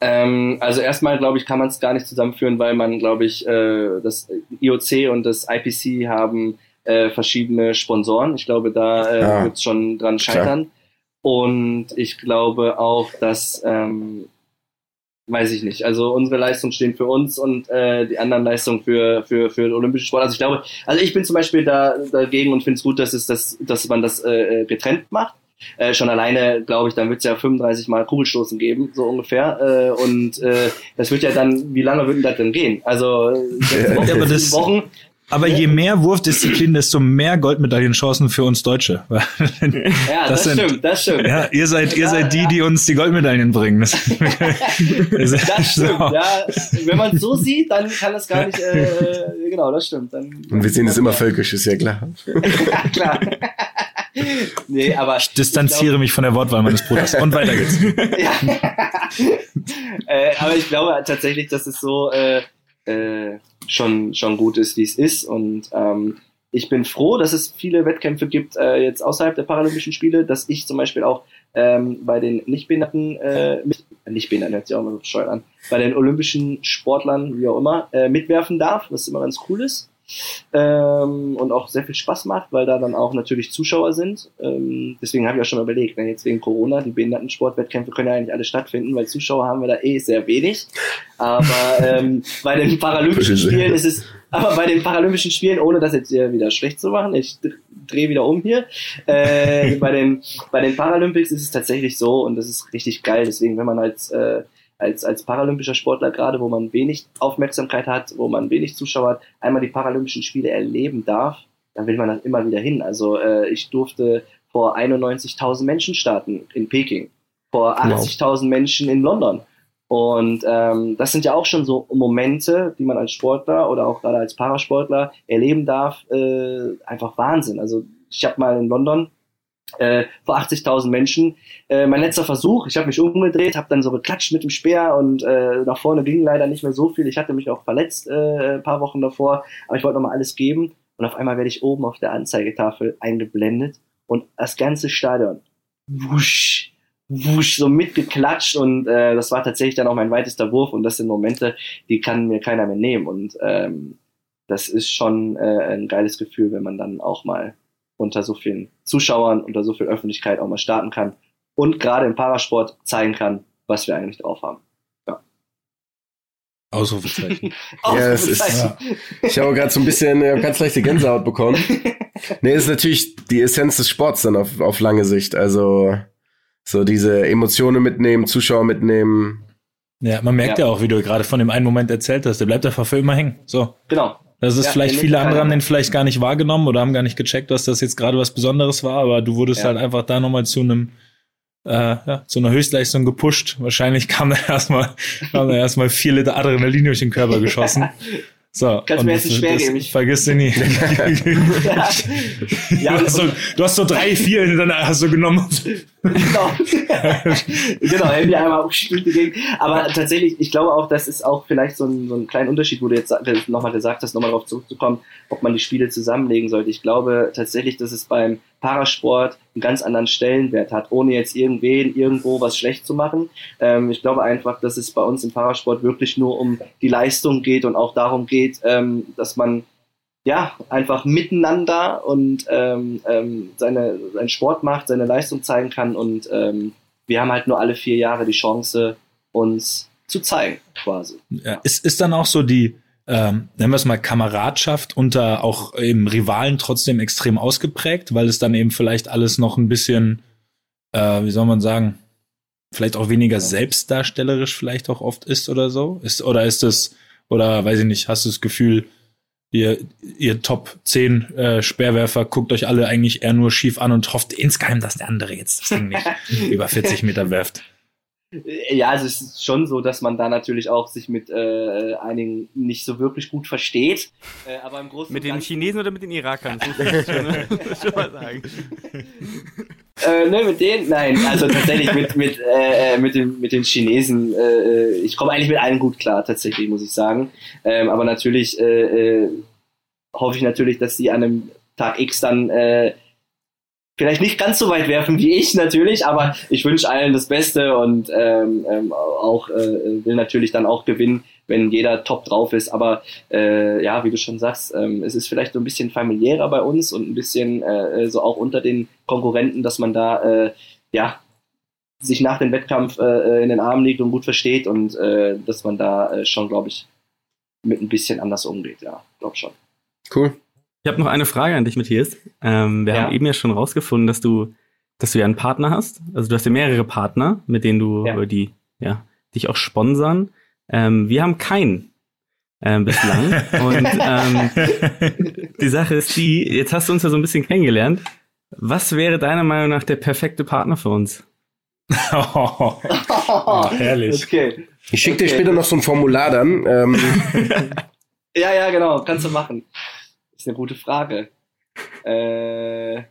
Ähm, also erstmal, glaube ich, kann man es gar nicht zusammenführen, weil man, glaube ich, äh, das IOC und das IPC haben äh, verschiedene Sponsoren. Ich glaube, da äh, Ah. wird es schon dran scheitern. Und ich glaube auch, dass ähm, weiß ich nicht. Also unsere Leistungen stehen für uns und äh, die anderen Leistungen für, für, für den Olympischen Sport. Also ich glaube, also ich bin zum Beispiel da dagegen und finde es gut, dass es das, dass man das äh, getrennt macht. Äh, schon alleine, glaube ich, dann wird es ja 35 Mal Kugelstoßen geben, so ungefähr. Äh, und äh, das wird ja dann, wie lange würde das denn gehen? Also sechs Wochen, Ja, aber das- Wochen. Aber je mehr Wurfdisziplin, desto mehr Goldmedaillenchancen für uns Deutsche. Ja, das, sind- stimmt, das stimmt. Ja, ihr seid, ihr Ja, seid die, ja. die uns die Goldmedaillen bringen. Das, Das stimmt, So. ja. Wenn man es so sieht, dann kann es gar nicht, äh, genau, das stimmt. Dann, Und wir sehen es immer völkisch, ist ja klar. ja, klar. Nee, aber. Ich distanziere mich von der Wortwahl meines Bruders. Und weiter geht's. ja. äh, aber ich glaube tatsächlich, dass es so äh, äh, schon, schon gut ist, wie es ist. Und ähm, ich bin froh, dass es viele Wettkämpfe gibt, äh, jetzt außerhalb der Paralympischen Spiele, dass ich zum Beispiel auch ähm, bei den Nichtbehinderten, äh, mit, Nichtbehinderten hört sich auch immer so bescheuert an, bei den olympischen Sportlern, wie auch immer, äh, mitwerfen darf, was immer ganz cool ist. Ähm, und auch sehr viel Spaß macht, weil da dann auch natürlich Zuschauer sind. Ähm, deswegen habe ich auch schon mal überlegt, ne, jetzt wegen Corona, die Behindertensportwettkämpfe können ja eigentlich alle stattfinden, weil Zuschauer haben wir da eh sehr wenig. Aber ähm, bei den Paralympischen. Spielen ist es, aber bei den Paralympischen Spielen, ohne das jetzt hier wieder schlecht zu machen, ich drehe wieder um hier, äh, bei, den, bei den Paralympics ist es tatsächlich so und das ist richtig geil. Deswegen, wenn man als, äh, als, als paralympischer Sportler gerade, wo man wenig Aufmerksamkeit hat, wo man wenig Zuschauer hat, einmal die Paralympischen Spiele erleben darf, dann will man das immer wieder hin. Also äh, ich durfte vor 91.000 Menschen starten in Peking, vor Wow. 80.000 Menschen in London. Und ähm, das sind ja auch schon so Momente, die man als Sportler oder auch gerade als Parasportler erleben darf. Äh, einfach Wahnsinn. Also ich habe mal in London äh, vor 80.000 Menschen äh, mein letzter Versuch. Ich habe mich umgedreht, habe dann so geklatscht mit dem Speer und äh, nach vorne ging leider nicht mehr so viel. Ich hatte mich auch verletzt äh, ein paar Wochen davor, aber ich wollte noch mal alles geben. Und auf einmal werde ich oben auf der Anzeigetafel eingeblendet und das ganze Stadion wusch, wusch, so mitgeklatscht und äh, das war tatsächlich dann auch mein weitester Wurf und das sind Momente, die kann mir keiner mehr nehmen und ähm, das ist schon äh, ein geiles Gefühl, wenn man dann auch mal unter so vielen Zuschauern, unter so viel Öffentlichkeit auch mal starten kann und gerade im Parasport zeigen kann, was wir eigentlich drauf haben. Ausrufezeichen. Ja, das ist- Ausrufezeichen. Ich habe gerade so ein bisschen äh, ganz leichte Gänsehaut bekommen. Nee, ist natürlich die Essenz des Sports dann auf, auf lange Sicht. Also so diese Emotionen mitnehmen, Zuschauer mitnehmen. Ja, man merkt ja. Ja. auch, wie du gerade von dem einen Moment erzählt hast. Der bleibt einfach für immer hängen. So. Genau. Das ist Ja, vielleicht den viele andere haben den vielleicht gar nicht wahrgenommen oder haben gar nicht gecheckt, dass das jetzt gerade was Besonderes war, aber du wurdest Ja. halt einfach da nochmal zu einem äh, ja, zu einer Höchstleistung gepusht. Wahrscheinlich kam da erstmal kam da erstmal vier Liter Adrenalin durch den Körper geschossen. So, Kannst mir jetzt Speer das geben, ich- Vergiss du nie. Ja, du, hast so, du hast so drei, vier hintereinander hast du genommen. Genau. genau, Handy einmal durch die Gegend. Aber tatsächlich, ich glaube auch, das ist auch vielleicht so ein, so ein kleiner Unterschied, wo du jetzt nochmal gesagt hast, nochmal darauf zurückzukommen, ob man die Spiele zusammenlegen sollte. Ich glaube tatsächlich, dass es beim Parasport einen ganz anderen Stellenwert hat, ohne jetzt irgendwen irgendwo was schlecht zu machen. Ähm, ich glaube einfach, dass es bei uns im Parasport wirklich nur um die Leistung geht und auch darum geht, ähm, dass man ja, einfach miteinander und ähm, ähm, seine, seinen Sport macht, seine Leistung zeigen kann und ähm, wir haben halt nur alle vier Jahre die Chance, uns zu zeigen, quasi. Ja, ist, ist dann auch so die, ähm, nennen wir es mal, Kameradschaft unter auch eben Rivalen trotzdem extrem ausgeprägt, weil es dann eben vielleicht alles noch ein bisschen, äh, wie soll man sagen, vielleicht auch weniger selbstdarstellerisch vielleicht auch oft ist oder so? Ist, oder ist es, oder weiß ich nicht, hast du das Gefühl, ihr, ihr Top 10 äh, Speerwerfer guckt euch alle eigentlich eher nur schief an und hofft insgeheim, dass der andere jetzt das Ding nicht über 40 Meter werft. Ja, also es ist schon so, dass man da natürlich auch sich mit äh, einigen nicht so wirklich gut versteht. Äh, aber im Großen Mit den Chinesen oder mit den Irakern? Das muss ich schon, schon mal sagen. Äh, ne, mit denen? Nein, also tatsächlich mit, mit, äh, äh, mit, den, mit den Chinesen. Äh, ich komme eigentlich mit allen gut klar, tatsächlich, muss ich sagen. Ähm, aber natürlich äh, äh, hoffe ich natürlich, dass die an einem Tag X dann äh, vielleicht nicht ganz so weit werfen wie ich natürlich, aber ich wünsche allen das Beste und ähm, ähm, auch äh, will natürlich dann auch gewinnen, wenn jeder top drauf ist. Aber äh, ja, wie du schon sagst, ähm, es ist vielleicht so ein bisschen familiärer bei uns und ein bisschen äh, so auch unter den Konkurrenten, dass man da äh, ja sich nach dem Wettkampf äh, in den Armen liegt und gut versteht und äh, dass man da äh, schon, glaube ich, mit ein bisschen anders umgeht. Ja, glaube schon. Cool. Ich habe noch eine Frage an dich, Matthias. Ähm, wir Ja. haben eben ja schon rausgefunden, dass du, dass du ja einen Partner hast. Also du hast ja mehrere Partner, mit denen du Ja. die, ja, dich auch sponsern. Ähm, wir haben keinen ähm, bislang. Und ähm, die Sache ist die, jetzt hast du uns ja so ein bisschen kennengelernt. Was wäre deiner Meinung nach der perfekte Partner für uns? oh, herrlich. Okay. Ich schicke dir Okay. später noch so ein Formular dann. Ähm, Ja, ja, genau, kannst du machen. Ist eine gute Frage. Äh.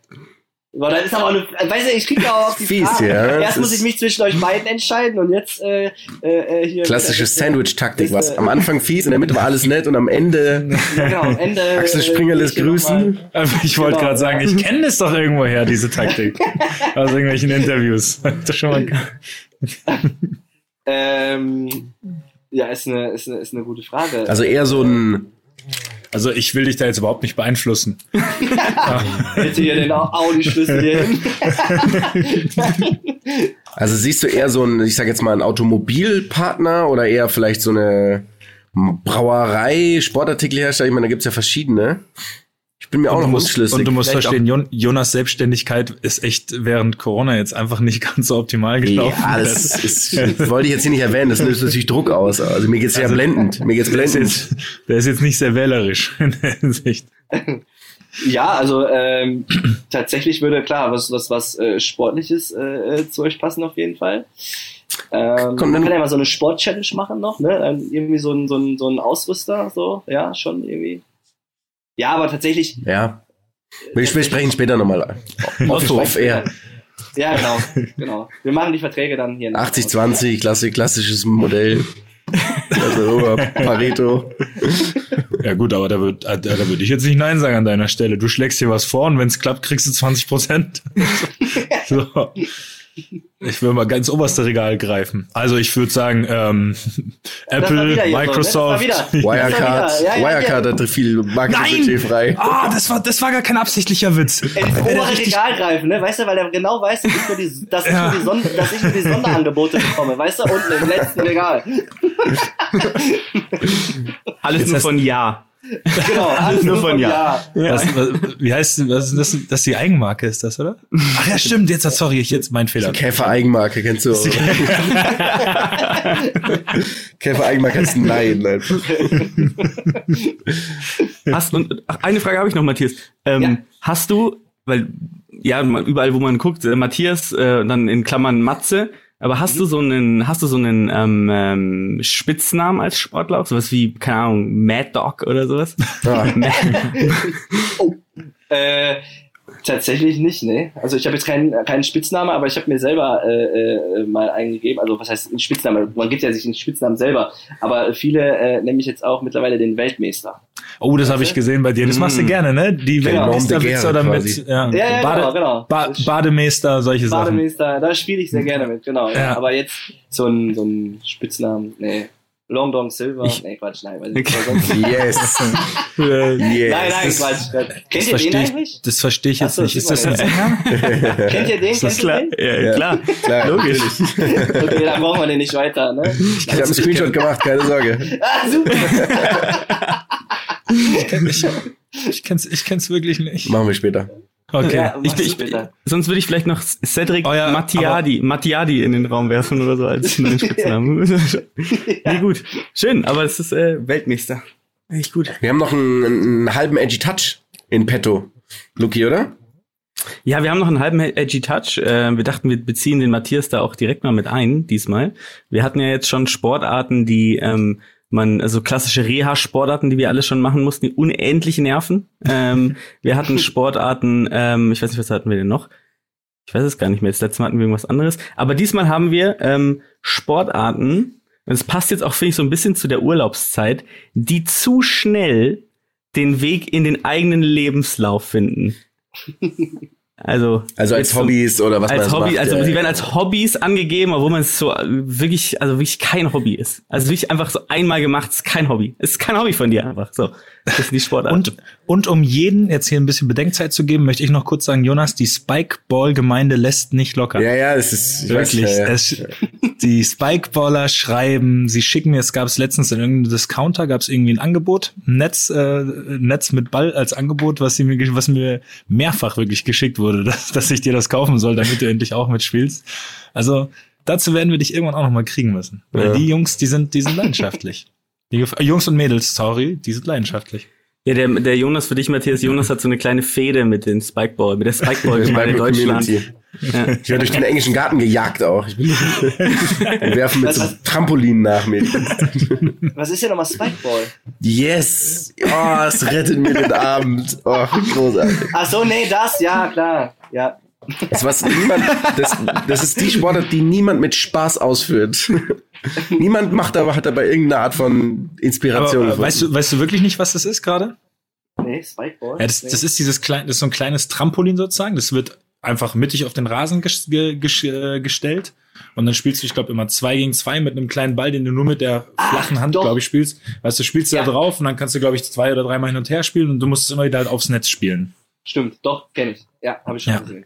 Boah, das ist aber eine, weißt du, ich krieg ja auch auf die Fies, Frage. ja. Erst muss ich mich zwischen euch beiden entscheiden und jetzt äh, äh, äh, hier. klassische Sandwich-Taktik. Was äh, am Anfang fies, in der Mitte war alles nett und am Ende Ja, genau, am Ende. Axel äh, Springer lässt ich hier noch mal- grüßen. Ich wollte Genau, gerade sagen, ich kenne das doch irgendwo her, diese Taktik. Aus irgendwelchen Interviews. Das schon mal Ähm, ja, ist eine, ist, eine, ist eine gute Frage. Also eher so ein, also ich will dich da jetzt überhaupt nicht beeinflussen. Bitte hier den Au- Audi-Schlüssel hier also siehst du eher so ein, ich sag jetzt mal, ein Automobilpartner oder eher vielleicht so eine Brauerei, Sportartikelhersteller? Ich meine, da gibt's ja verschiedene. Ich bin mir auch Und noch du musst, unschlüssig. und du musst Vielleicht verstehen, Jon Jonas Selbstständigkeit ist echt während Corona jetzt einfach nicht ganz so optimal gelaufen. ja, das ist, das wollte ich jetzt hier nicht erwähnen, das löst natürlich Druck aus. Also mir geht's ja Also- blendend. Mir geht's der, ist blendend. jetzt, der ist jetzt nicht sehr wählerisch in der Hinsicht. Ja, also ähm, tatsächlich würde klar was was was äh, sportliches äh, äh, zu euch passen auf jeden Fall. Ähm, Komm, man dann- kann ja mal so eine Sport-Challenge machen noch, ne? Ähm, irgendwie so ein, so ein so ein Ausrüster, so, ja, schon irgendwie. Ja, aber tatsächlich. Ja. Wir wir sprechen später nochmal. Off, off air. Ja, genau, genau. Wir machen die Verträge dann hier. nach. 80-20, klassisch, klassisches Modell. Also Pareto. Ja gut, aber da würde da, da würd ich jetzt nicht Nein sagen an deiner Stelle. Du schlägst dir was vor und wenn es klappt, kriegst du 20 Prozent. so. Ich will mal ganz oberste Regal greifen. Also ich würde sagen, ähm, Apple, ne? Microsoft. Wirecard, ja, ja, Wirecard hatte viel Marketingbudget frei. Ah, das war, das war gar kein absichtlich Witz. ins der obere Regal greifen, ne? Weißt du, weil er genau weiß, dass ich nur die, dass ich Ja. nur die, Son dass ich nur die Sonderangebote bekomme, weißt du, unten im letzten Regal. Alles nur von Ja. Genau, alles Nur von von Ja. Ja. Was, was, wie heißt was ist das? Das ist die Eigenmarke, ist das, oder? Ach ja, stimmt. Jetzt, sorry, ich jetzt mein Fehler. Käfer Eigenmarke, kennst du? Käfer Eigenmarke heißt Nein. nein. Hast, und, ach, eine Frage habe ich noch, Matthias. Ähm, Ja. Hast du, weil ja überall, wo man guckt, äh, Matthias, äh, dann in Klammern Matze, aber hast du so einen, hast du so einen ähm, ähm, Spitznamen als Sportler, sowas wie keine Ahnung, Mad Dog oder sowas? Ah, Äh, tatsächlich nicht, ne? Also ich habe jetzt keinen keinen Spitznamen, aber ich habe mir selber äh, äh, mal eingegeben. Also was heißt ein Spitzname? Man gibt ja sich einen Spitznamen selber. Aber viele äh, nennen mich jetzt auch mittlerweile den Weltmeister. Oh, das habe ich gesehen bei dir. Das machst du Mm. gerne, ne? Die Genau. Weltmeisterwitze oder mit ja, Ja, ja, Bade, genau, genau. Ba Bademeister, solche Sachen. Bademeister, da spiele ich sehr gerne mit, genau. Ja. Ja. Aber jetzt so ein, so ein Spitznamen, nee. Long Dong Silver, Ich- nee, Quatsch, nein, weiß sonst- yes. Yes. Nein, nein, das- Quatsch. Das Kennt ihr den verstehe ich, eigentlich? das verstehe ich jetzt so, nicht. Ist das ein Sänger? Kennt ihr den? Ist das Kennt klar? ihr den? Ja, klar. Klar, Logisch. Okay, dann brauchen wir den nicht weiter, ne? Ich habe einen Screenshot gemacht, keine Sorge. Ah, super. Ich, ich kenn's, ich kenn's wirklich nicht. Machen wir später. Okay. Ja, Ich, ich, sonst würde ich vielleicht noch Cedric Oh ja, Mattiadi, Mattiadi in den Raum werfen oder so als neuen Spitznamen. Nee, gut. Schön, aber es ist äh, Weltmeister. Echt gut. Wir haben noch einen, einen halben Edgy Touch in petto. Luki, oder? Ja, wir haben noch einen halben Edgy Touch. Äh, wir dachten, wir beziehen den Matthias da auch direkt mal mit ein, diesmal. Wir hatten ja jetzt schon Sportarten, die ähm, man, also klassische Reha-Sportarten, die wir alle schon machen mussten, die unendlich nerven. Ähm, wir hatten Sportarten, ähm, ich weiß nicht, was hatten wir denn noch? Ich weiß es gar nicht mehr. Das letzte Mal hatten wir irgendwas anderes. Aber diesmal haben wir ähm, Sportarten, und es passt jetzt auch, finde ich, so ein bisschen zu der Urlaubszeit, die zu schnell den Weg in den eigenen Lebenslauf finden. Also, Also als Hobbys oder was als Hobby, macht. also ja, sie ja. werden als Hobbys angegeben, obwohl man es so äh, wirklich, also wirklich kein Hobby ist. Also wirklich einfach so einmal gemacht, ist kein Hobby. Es ist kein Hobby von dir einfach. So, das sind die Sportarten. Und, und um jeden jetzt hier ein bisschen Bedenkzeit zu geben, möchte ich noch kurz sagen, Jonas, die Spikeball-Gemeinde lässt nicht locker. Ja, ja, das ist weiß, Wirklich. ja, ja. Es, die Spikeballer schreiben, sie schicken mir, es gab es letztens in irgendeinem Discounter, gab es irgendwie ein Angebot, ein Netz, äh, Netz mit Ball als Angebot, was, sie mir, was mir mehrfach wirklich geschickt wurde, dass, dass ich dir das kaufen soll, damit du endlich auch mitspielst. Also dazu werden wir dich irgendwann auch noch mal kriegen müssen. Weil Ja. die Jungs, die sind, die sind leidenschaftlich. Die Jungs und Mädels, sorry, die sind leidenschaftlich. Ja, der, der Jonas für dich, Matthias, Jonas hat so eine kleine Fehde mit den Spikeball, mit der Spikeball-Gemeinde in Deutschland. Community. Ja. Ich werde durch den englischen Garten gejagt auch. Ich bin Wir werfen mit so Was- Trampolinen nach mir. Was ist denn nochmal Spikeball? Yes! Oh, es rettet mir den Abend. Oh, großartig. Ach so, nee, das, ja, klar. Ja. Das, was niemand, das, das ist die Sportart, die niemand mit Spaß ausführt. niemand macht aber, hat dabei irgendeine Art von Inspiration. Aber, äh, weißt du, weißt du wirklich nicht, was das ist gerade? Nee, Spikeball? Ja, das, nee. das ist dieses kleine, das ist so ein kleines Trampolin sozusagen. Das wird einfach mittig auf den Rasen ges ge ges äh, gestellt. Und dann spielst du, ich glaube, immer zwei gegen zwei mit einem kleinen Ball, den du nur mit der flachen Hand, doch. glaube ich, spielst. Weißt du, spielst du Ja. da drauf und dann kannst du, glaube ich, zwei oder dreimal hin und her spielen und du musst es immer wieder halt aufs Netz spielen. Stimmt, doch, kenne ich. Ja, habe ich schon Ja. gesehen.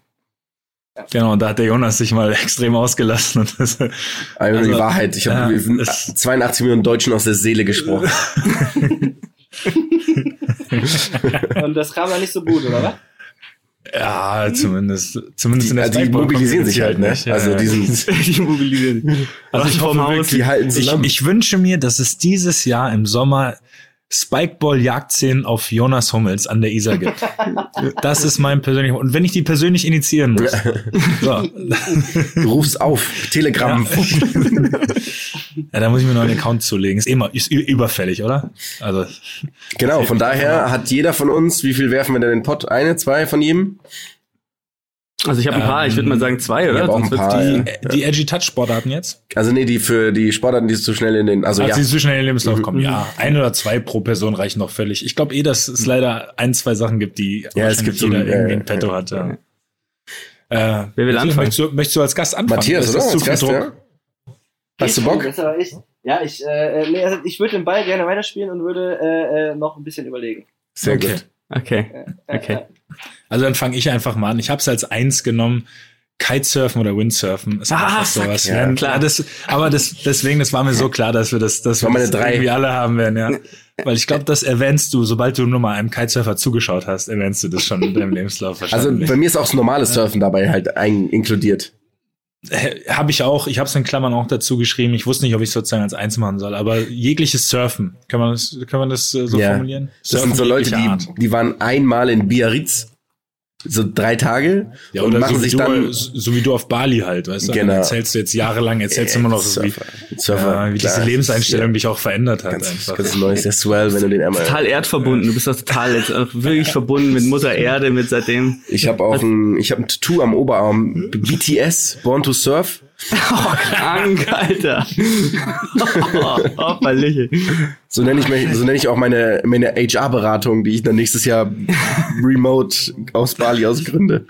Genau, und da hat der Jonas sich mal extrem ausgelassen. Und das, Also, Also, die Wahrheit. Ich habe ja, es- 82 Millionen Deutschen aus der Seele gesprochen. Und das kam dann nicht so gut, oder was? ja, zumindest, zumindest in der Also die mobilisieren sich halt, ne? nicht. Ja, Also ja. die sind, die mobilisieren. Also ich hoffe wirklich, die halten ich, zusammen. ich wünsche mir, dass es dieses Jahr im Sommer Spikeball-Jagdszenen auf Jonas Hummels an der Isar gibt. Das ist mein persönlicher, und wenn ich die persönlich initiieren muss. So. du rufst auf, Telegram. Ja, da muss ich mir noch einen Account zulegen. Ist immer, ist überfällig, oder? Also, Genau, von daher hat jeder von uns, wie viel werfen wir denn in den Pott? Eine, zwei von jedem? Also ich habe ein paar, ich würde mal sagen zwei, oder? Ein Sonst paar, die- ja. die, die Edgy Touch Sportarten jetzt? Also nee, die für die Sportarten, die zu schnell in den, also Also ja. die zu schnell in den Lebenslauf kommen. Mhm. Ja, ein oder zwei pro Person reichen noch völlig. Ich glaube eh, dass es leider ein, zwei Sachen gibt, die Ja, es gibt so jeder ein- irgendwie ja, in petto hat. Ja. Äh, Wer will anfangen? Möchtest du, möchtest du als Gast anfangen? Matthias, Ist oder? das zu Als Gast, Druck? ja? Hast du Bock? Ich, ja, ich, äh, nee, also ich würde den Ball gerne weiterspielen und würde äh, äh, noch ein bisschen überlegen. Sehr Okay. gut. Okay. Äh, Okay. äh, Also dann fange ich einfach mal an. Ich habe es als eins genommen. Kitesurfen oder Windsurfen ist Ah, einfach fuck, sowas. ja, werden. klar. das, aber das, deswegen, das war mir so klar, dass wir das, dass wir meine das drei. irgendwie alle haben werden, ja. Weil ich glaube, das erwähnst du, sobald du nur mal einem Kitesurfer zugeschaut hast, erwähnst du das schon in deinem Lebenslauf Also wahrscheinlich. bei mir ist auch das normale Surfen dabei halt ein, inkludiert. Habe ich auch, ich habe es in Klammern auch dazu geschrieben. Ich wusste nicht, ob ich sozusagen als eins machen soll, aber jegliches Surfen, kann man das, kann man das äh, so Ja. formulieren? Das sind so Leute, die, die waren einmal in Biarritz, so drei Tage, Ja, und machen so, sich du, dann so wie du auf Bali halt, weißt du? Genau. Dann erzählst du jetzt jahrelang, erzählst du immer noch, so wie, Surfer. Ja, wie klar. diese Lebenseinstellung dich auch verändert hat Ganz, einfach. ganz neues, der Swell, wenn du den einmal. Total erdverbunden. Du bist doch total jetzt auch wirklich verbunden mit Mutter Erde, mit seitdem. Ich habe auch ein, ich habe ein Tattoo am Oberarm, BTS, Born to Surf. Oh, krank, Alter. oh, oh. So nenne ich mich, so nenne ich auch meine meine HR-Beratung, die ich dann nächstes Jahr remote aus Bali ausgründe.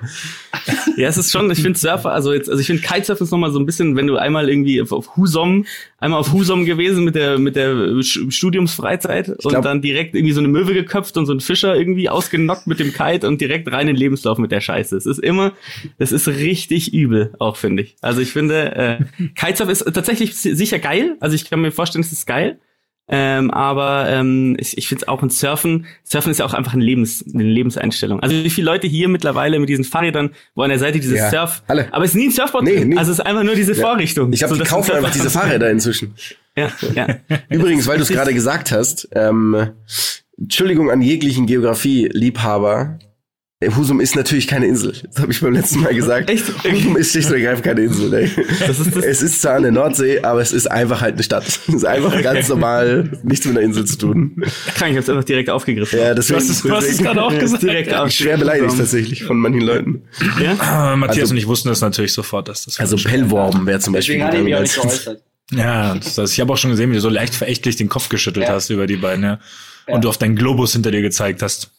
Ja, es ist schon, ich finde Surfer, also jetzt, also ich finde Kitesurfen ist nochmal so ein bisschen, wenn du einmal irgendwie auf, Husom, einmal auf Husom gewesen mit der, mit der Studiumsfreizeit und glaub- dann direkt irgendwie so eine Möwe geköpft und so ein Fischer irgendwie ausgenockt mit dem Kite und direkt rein in den Lebenslauf mit der Scheiße. Es ist immer, es ist richtig übel, auch finde ich. Also ich finde, äh, Kitesurfen ist tatsächlich si- sicher geil. Also ich kann mir vorstellen, es ist geil. Ähm, aber ähm, ich, ich finde es auch ein Surfen. Surfen ist ja auch einfach ein Lebens, eine Lebenseinstellung. Also wie viele Leute hier mittlerweile mit diesen Fahrrädern, wo an der Seite dieses Ja, Surf, alle. aber es ist nie ein Surfboard Nee, nie. Also es ist einfach nur diese Vorrichtung. Ich habe So, ein einfach diese Fahrräder inzwischen. Ja, ja. Übrigens, weil du es gerade gesagt hast, ähm, Entschuldigung an jeglichen Geografie-Liebhaber. Husum ist natürlich keine Insel. Das habe ich beim letzten Mal gesagt. Echt? Husum ist schlicht und ergreifend keine Insel. Ey. Das ist das- es ist zwar an der Nordsee, aber es ist einfach halt eine Stadt. Es ist einfach ganz normal, nichts mit einer Insel zu tun. Krank, ich habe es einfach direkt aufgegriffen. Ja, deswegen, Du hast es- du hast es gerade auch gesagt. direkt ich schwer beleidigt tatsächlich von manchen Leuten. Ja? Äh, Matthias Also- und ich wussten das natürlich sofort, dass das Also Pellworm wäre zum Beispiel. Deswegen hatte ich mich auch nicht geäußert. Ja, das, das, ich habe auch schon gesehen, wie du so leicht verächtlich den Kopf geschüttelt Ja. hast über die beiden, ja. Ja. Und du auf deinen Globus hinter dir gezeigt hast.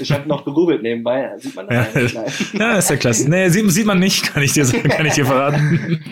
Ich habe noch gegoogelt nebenbei. Sieht man das? Ja. Ja, ist ja klasse. Nee, sieht, sieht man nicht, kann ich dir sagen, kann ich dir verraten.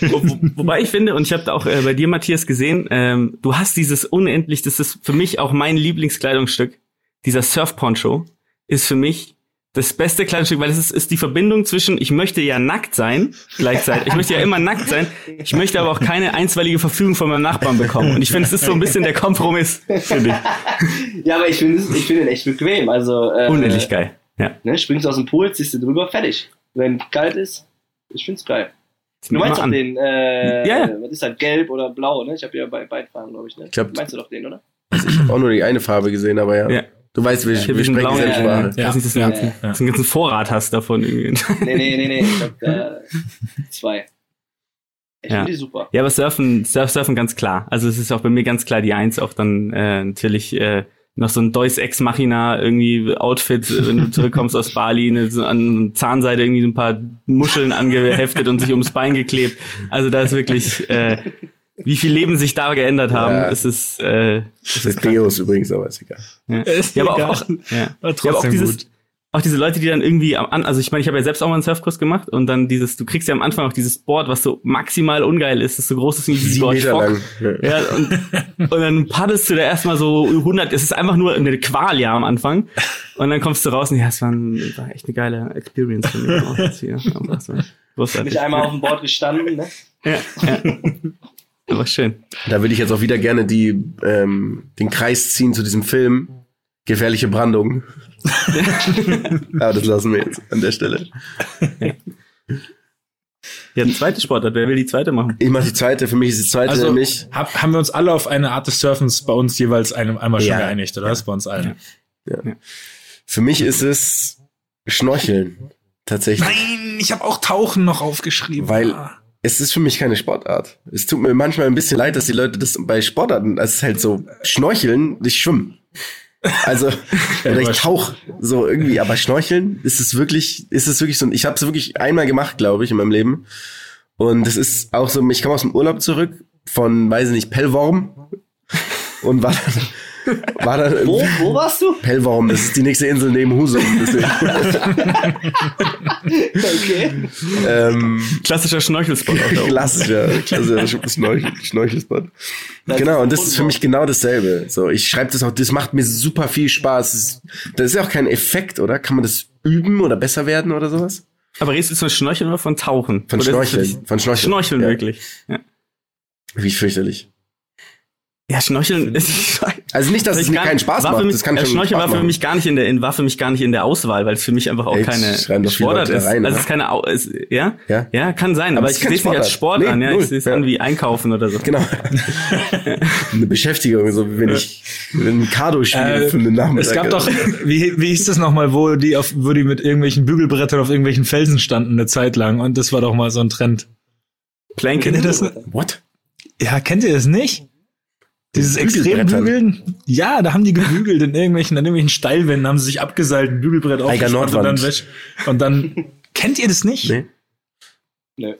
Wo, wo, wobei ich finde, und ich habe da auch äh, bei dir, Matthias, gesehen, ähm, du hast dieses unendlich, das ist für mich auch mein Lieblingskleidungsstück. Dieser Surf-Poncho ist für mich das beste Kleidungsstück, weil es ist, ist die Verbindung zwischen, ich möchte ja nackt sein, gleichzeitig. Ich möchte ja immer nackt sein. Ich möchte aber auch keine einstweilige Verfügung von meinem Nachbarn bekommen. Und ich finde, es ist so ein bisschen der Kompromiss, finde ich. Ja, aber ich finde es- ich finde ihn echt bequem. Also äh, Unendlich geil. Ja. Ne, springst aus dem Pool, ziehst du drüber, fertig. Wenn kalt ist, ich find's geil. Zieh Du meinst doch an. den, äh, Ja, ja. was ist das, gelb oder blau, ne? Ich habe ja bei beiden Farben, glaube ich, ne? Ich glaub- meinst du doch den, oder? Ich habe auch nur die eine Farbe gesehen, aber ja. Ja. Du weißt, wir, Ich hab wir sprechen blauen, dieselbe Sprache. ja. Weiß nicht, dass du Ja, einen ganzen, ja. dass du einen ganzen Vorrat hast davon irgendwie. Nee, nee, nee, nee, ich hab da zwei. Ich Ja. finde die super. Ja, aber Surfen, Surf, Surfen ganz klar. Also es ist auch bei mir ganz klar die Eins, auch dann äh, natürlich äh, noch so ein Deus Ex Machina irgendwie Outfit, wenn du zurückkommst aus Bali, ne, so an Zahnseide irgendwie so ein paar Muscheln angeheftet und sich ums Bein geklebt. Also da ist wirklich, äh, wie viel Leben sich da geändert haben. Ja. Es ist, äh, Das ist Deos übrigens, aber ist egal. ja. Ist ja, aber egal. auch, auch, ja. War ja, aber auch trotzdem dieses, gut. auch diese Leute, die dann irgendwie am an, also ich meine, ich habe ja selbst auch mal einen Surfkurs gemacht und dann dieses, du kriegst ja am Anfang auch dieses Board, was so maximal ungeil ist, das so groß ist wie dieses Fock. lang. Ja. Ja, und, und dann paddelst du da erstmal so 100, es ist einfach nur eine Qual ja am Anfang. Und dann kommst du raus und ja, es war, ein, war echt eine geile Experience für mich. auch jetzt hier. Aber es großartig. Nicht einmal auf dem Board gestanden, ne? Ja, ja. Aber schön. Da würde ich jetzt auch wieder gerne die, ähm, den Kreis ziehen zu diesem Film. Gefährliche Brandung. Aber das lassen wir jetzt an der Stelle. Ja, eine zweite Sportart. Wer will die zweite machen? Ich mache die zweite. Für mich ist die zweite Also nämlich. hab, haben wir uns alle auf eine Art des Surfens bei uns jeweils einem, einmal schon Ja. geeinigt, oder? Das bei uns allen. Für mich ist es Schnorcheln. Tatsächlich. Nein, ich habe auch Tauchen noch aufgeschrieben. Weil- Ah. Es ist für mich keine Sportart. Es tut mir manchmal ein bisschen leid, dass die Leute das bei Sportarten, das ist halt so Schnorcheln, ich schwimmen. Also, oder ich aber- tauch so irgendwie, aber Schnorcheln ist es wirklich, ist es wirklich so, ich habe es wirklich einmal gemacht, glaube ich, in meinem Leben. Und es ist auch so, ich komme aus dem Urlaub zurück von, weiß ich nicht, Pellworm und war dann, war dann Wo, wo warst du? Pellworm, das ist die nächste Insel neben Husum. Okay. ähm, Klassischer da oben. Klassischer, klassischer Schnorchel, Schnorchelspot. Genau, und das ist für mich genau dasselbe. So, ich schreibe das auch, das macht mir super viel Spaß. Das ist, das ist ja auch kein Effekt, oder? Kann man das üben oder besser werden oder sowas? Aber redest du von Schnorcheln oder von Tauchen? Von Oder Schnorcheln. Von Schnorcheln. Schnorcheln ja. wirklich. Ja, Wie fürchterlich. Ja Schnorcheln ist Also nicht, dass es Ich mir keinen Spaß macht. Mich, das kann äh, schon Schnorcheln Spaß war für mich gar nicht in der, in, war für mich gar nicht in der Auswahl, weil es für mich einfach auch Ey, keine Sportart ist. rein, also es ist keine, es, ja? Ja? Ja, kann sein, Aber aber ich ist sehe es nicht als Sport Sportart. an, Nee, ja. null. Ich sehe es Ja. an wie Einkaufen oder so. Genau. eine Beschäftigung, so wie wenn ich wenn ein Kado spiele Äh, für einen Nachmittag. Es gab doch, wie, wie hieß das nochmal, wo die auf, wo die mit irgendwelchen Bügelbrettern auf irgendwelchen Felsen standen eine Zeit lang und das war doch mal so ein Trend. Planking. Kennt ihr das? What? Ja, kennt ihr das nicht? Dieses? Extrembügeln? Ja, da haben die gebügelt in irgendwelchen, an irgendwelchen Steilwänden, haben sie sich abgeseilt, ein Bügelbrett aufgespannt und dann Nordwand. wäsch. Und dann, kennt ihr das nicht? Nee. Nö.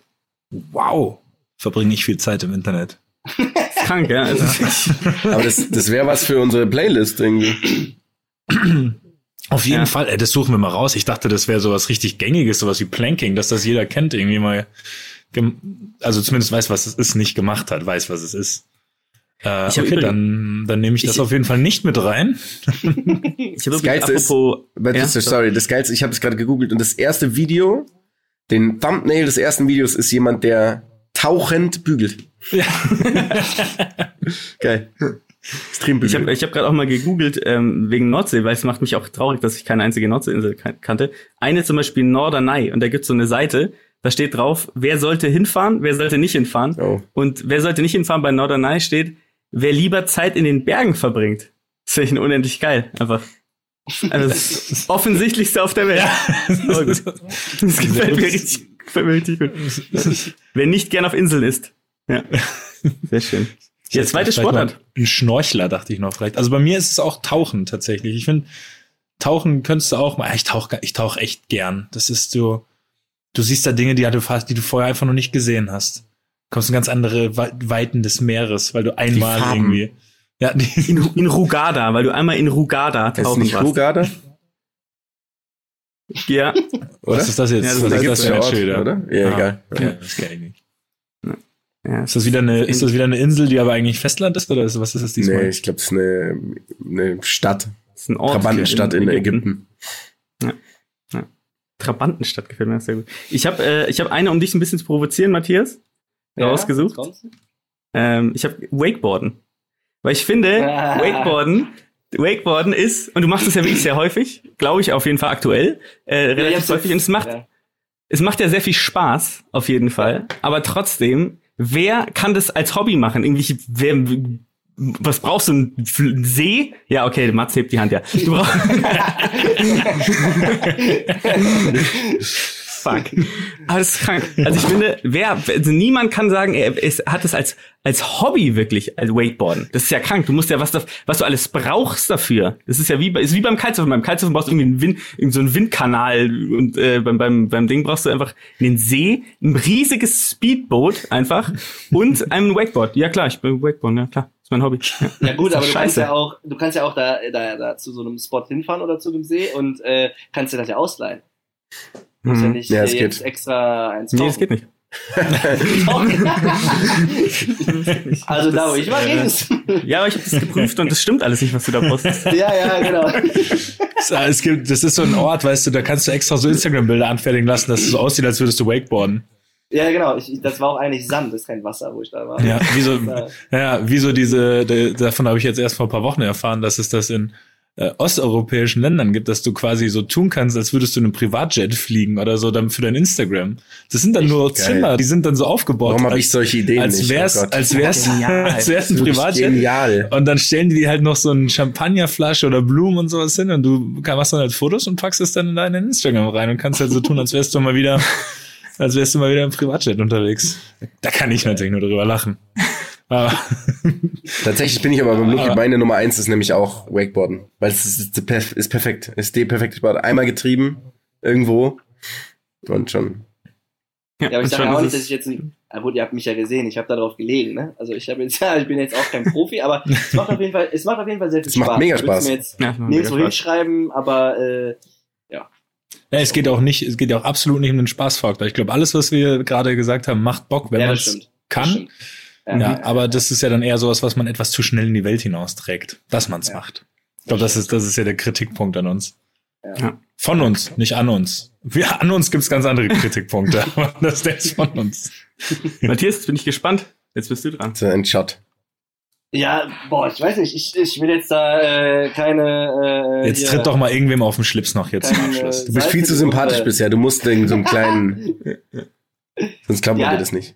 Wow. Verbringe ich viel Zeit im Internet. Krank, ja. Also, Aber das, das wäre was für unsere Playlist irgendwie. Auf jeden Ja. Fall, ey, das suchen wir mal raus. Ich dachte, das wäre sowas richtig Gängiges, sowas wie Planking, dass das jeder kennt, irgendwie mal, also zumindest weiß, was es ist, nicht gemacht hat, weiß, was es ist. Äh, Ich okay, übrigens- dann, dann nehme ich das Ich- auf jeden Fall nicht mit rein. ich habe Das Geilste ist- apropos. Aber ja, das ist, sorry, das Geilste, ich habe es gerade gegoogelt und das erste Video, den Thumbnail des ersten Videos ist jemand, der tauchend bügelt. Ja. Geil. Extrem Ich habe bügelt. ich hab gerade auch mal gegoogelt ähm, wegen Nordsee, weil es macht mich auch traurig, dass ich keine einzige Nordseeinsel kan kannte. Eine zum Beispiel Norderney und da gibt's so eine Seite, da steht drauf, wer sollte hinfahren, wer sollte nicht hinfahren. Oh. Und wer sollte nicht hinfahren bei Norderney steht, wer lieber Zeit in den Bergen verbringt. Das finde ich unendlich geil, einfach. Also das offensichtlichste auf der Welt. Aber gut. Das gefällt mir richtig, gefällt mir richtig gut. Wer nicht gern auf Inseln ist. Ja. Sehr schön. Ja, zweite Sportart. Ein Schnorchler, dachte ich noch vielleicht. Also bei mir ist es auch Tauchen tatsächlich. Ich finde, Tauchen könntest du auch mal. Ich tauche ich tauch echt gern. Das ist so, du siehst da Dinge, die du fast, die du vorher einfach noch nicht gesehen hast. Kommst in ganz andere We- Weiten des Meeres, weil du einmal irgendwie. Ja, die, In, in Rugada, weil du einmal in Rugada Ist tauchen nicht warst. Rugada? Ja, Oder? was ist das jetzt? Ja, das was ist- ist da das für ja ein Ort, Schild? oder? Ja, Ah, egal. Okay, das kenn ich nicht. ja. Ist das wieder eine, ist das wieder eine Insel, die aber eigentlich Festland ist, oder ist, was ist das diesmal? Nee, ich glaube, es ist eine, eine Stadt. Das ist ein Ort Trabantenstadt in Ägypten. Trabantenstadt gefällt mir sehr gut. Ich habe äh, ich hab eine, um dich ein bisschen zu provozieren, Matthias, rausgesucht. jetzt kommt's. Ähm, ich habe Wakeboarden. Weil ich finde, Ah. Wakeboarden, Wakeboarden ist, und du machst es ja wirklich sehr häufig, glaube ich auf jeden Fall aktuell, äh, Ja, relativ häufig. Und es macht, Ja. es macht ja sehr viel Spaß, auf jeden Fall. Aber trotzdem, wer kann das als Hobby machen? Irgendwie, wer, was brauchst du? Ein See? Ja, okay, Mats hebt die Hand, ja. Du brauchst Fuck. Aber das ist krank. Also ich finde, wer, also niemand kann sagen, er ist, hat es als, als Hobby wirklich, als Wakeboarden. Das ist ja krank. Du musst ja was, da- was du alles brauchst dafür. Das ist ja wie, bei- ist wie beim Kitesurfen. Beim Kitesurfen brauchst du irgendwie einen Wind, irgend so einen Windkanal und äh, beim, beim, beim Ding brauchst du einfach einen See, ein riesiges Speedboot einfach und ein Wakeboard. Ja klar, ich bin Wakeboarden, ja klar. Ist mein Hobby. Ja. Gut, aber du kannst Scheiße. ja auch, du kannst ja auch da, da, da zu so einem Spot hinfahren oder zu dem See und äh, kannst dir das ja ausleihen. Du musst ja Mhm. nicht Ja, es jetzt geht. extra eins Nee, das geht nicht. also da, wo ich war, geht es. Ja, aber ich habe das geprüft und das stimmt alles nicht, was du da postest. ja, ja, genau. Es- Es gibt, das ist so ein Ort, weißt du, da kannst du extra so Instagram-Bilder anfertigen lassen, dass es so aussieht, als würdest du Wakeboarden. Ja, genau. Ich, das war auch eigentlich Sand, das ist kein Wasser, wo ich da war. Ja, wie so, Ja. ja, wie so diese, de, davon habe ich jetzt erst vor ein paar Wochen erfahren, dass es das in äh, osteuropäischen Ländern gibt, dass du quasi so tun kannst, als würdest du in einem Privatjet fliegen oder so dann für dein Instagram. Das sind dann nur geil. Zimmer, die sind dann so aufgebaut. Warum habe als- ich solche Ideen als nicht? wär's, Oh als wär's, Genial. als wär's ein Privatjet. Genial. Und dann stellen die dir halt noch so eine Champagnerflasche oder Blumen und sowas hin und du machst dann halt Fotos und packst es dann in deinen Instagram rein und kannst halt so tun, als wärst du mal wieder, als wärst du mal wieder im Privatjet unterwegs. Da kann ich natürlich nur drüber lachen. Aber, Tatsächlich bin ich aber beim Luki. Aber- Meine Nummer eins ist nämlich auch Wakeboarden. Weil es ist, ist, perf- ist perfekt. Ist die perfekte Sport. Einmal getrieben, irgendwo. Und schon. Ja, aber ich sage ja auch nicht, dass ich jetzt nicht. Ja, gut, ihr habt mich ja gesehen, ich habe da drauf gelegen, ne? Also ich habe jetzt, ja, ich bin jetzt auch kein Profi, aber es macht auf jeden Fall, es macht auf jeden Fall sehr viel Es macht Spaß. mega Ich Spaß. Mir jetzt Ja, nirgendwo Spaß. hinschreiben, aber äh, ja, es geht auch nicht, es geht ja auch absolut nicht um den Spaßfaktor. Ich glaube, alles, was wir gerade gesagt haben, macht Bock, wenn ja, man es kann. Ja, aber das ist ja dann eher sowas, was man etwas zu schnell in die Welt hinausträgt, dass man es Ja. macht. Ich glaube, das ist, das ist ja der Kritikpunkt an uns. Ja. Von uns, nicht an uns. Wir, an uns gibt's ganz andere Kritikpunkte, aber das ist jetzt von uns. Matthias, jetzt bin ich gespannt. Jetzt bist du dran. So ein Shot. Ja, boah, ich weiß nicht, ich, ich will jetzt da äh, keine. Äh, Jetzt tritt doch mal irgendwem auf den Schlips noch jetzt zum Abschluss. Du bist viel zu sympathisch Wunde. bisher. Du musst in so einen kleinen. Sonst glaubt man Ja. dir das nicht.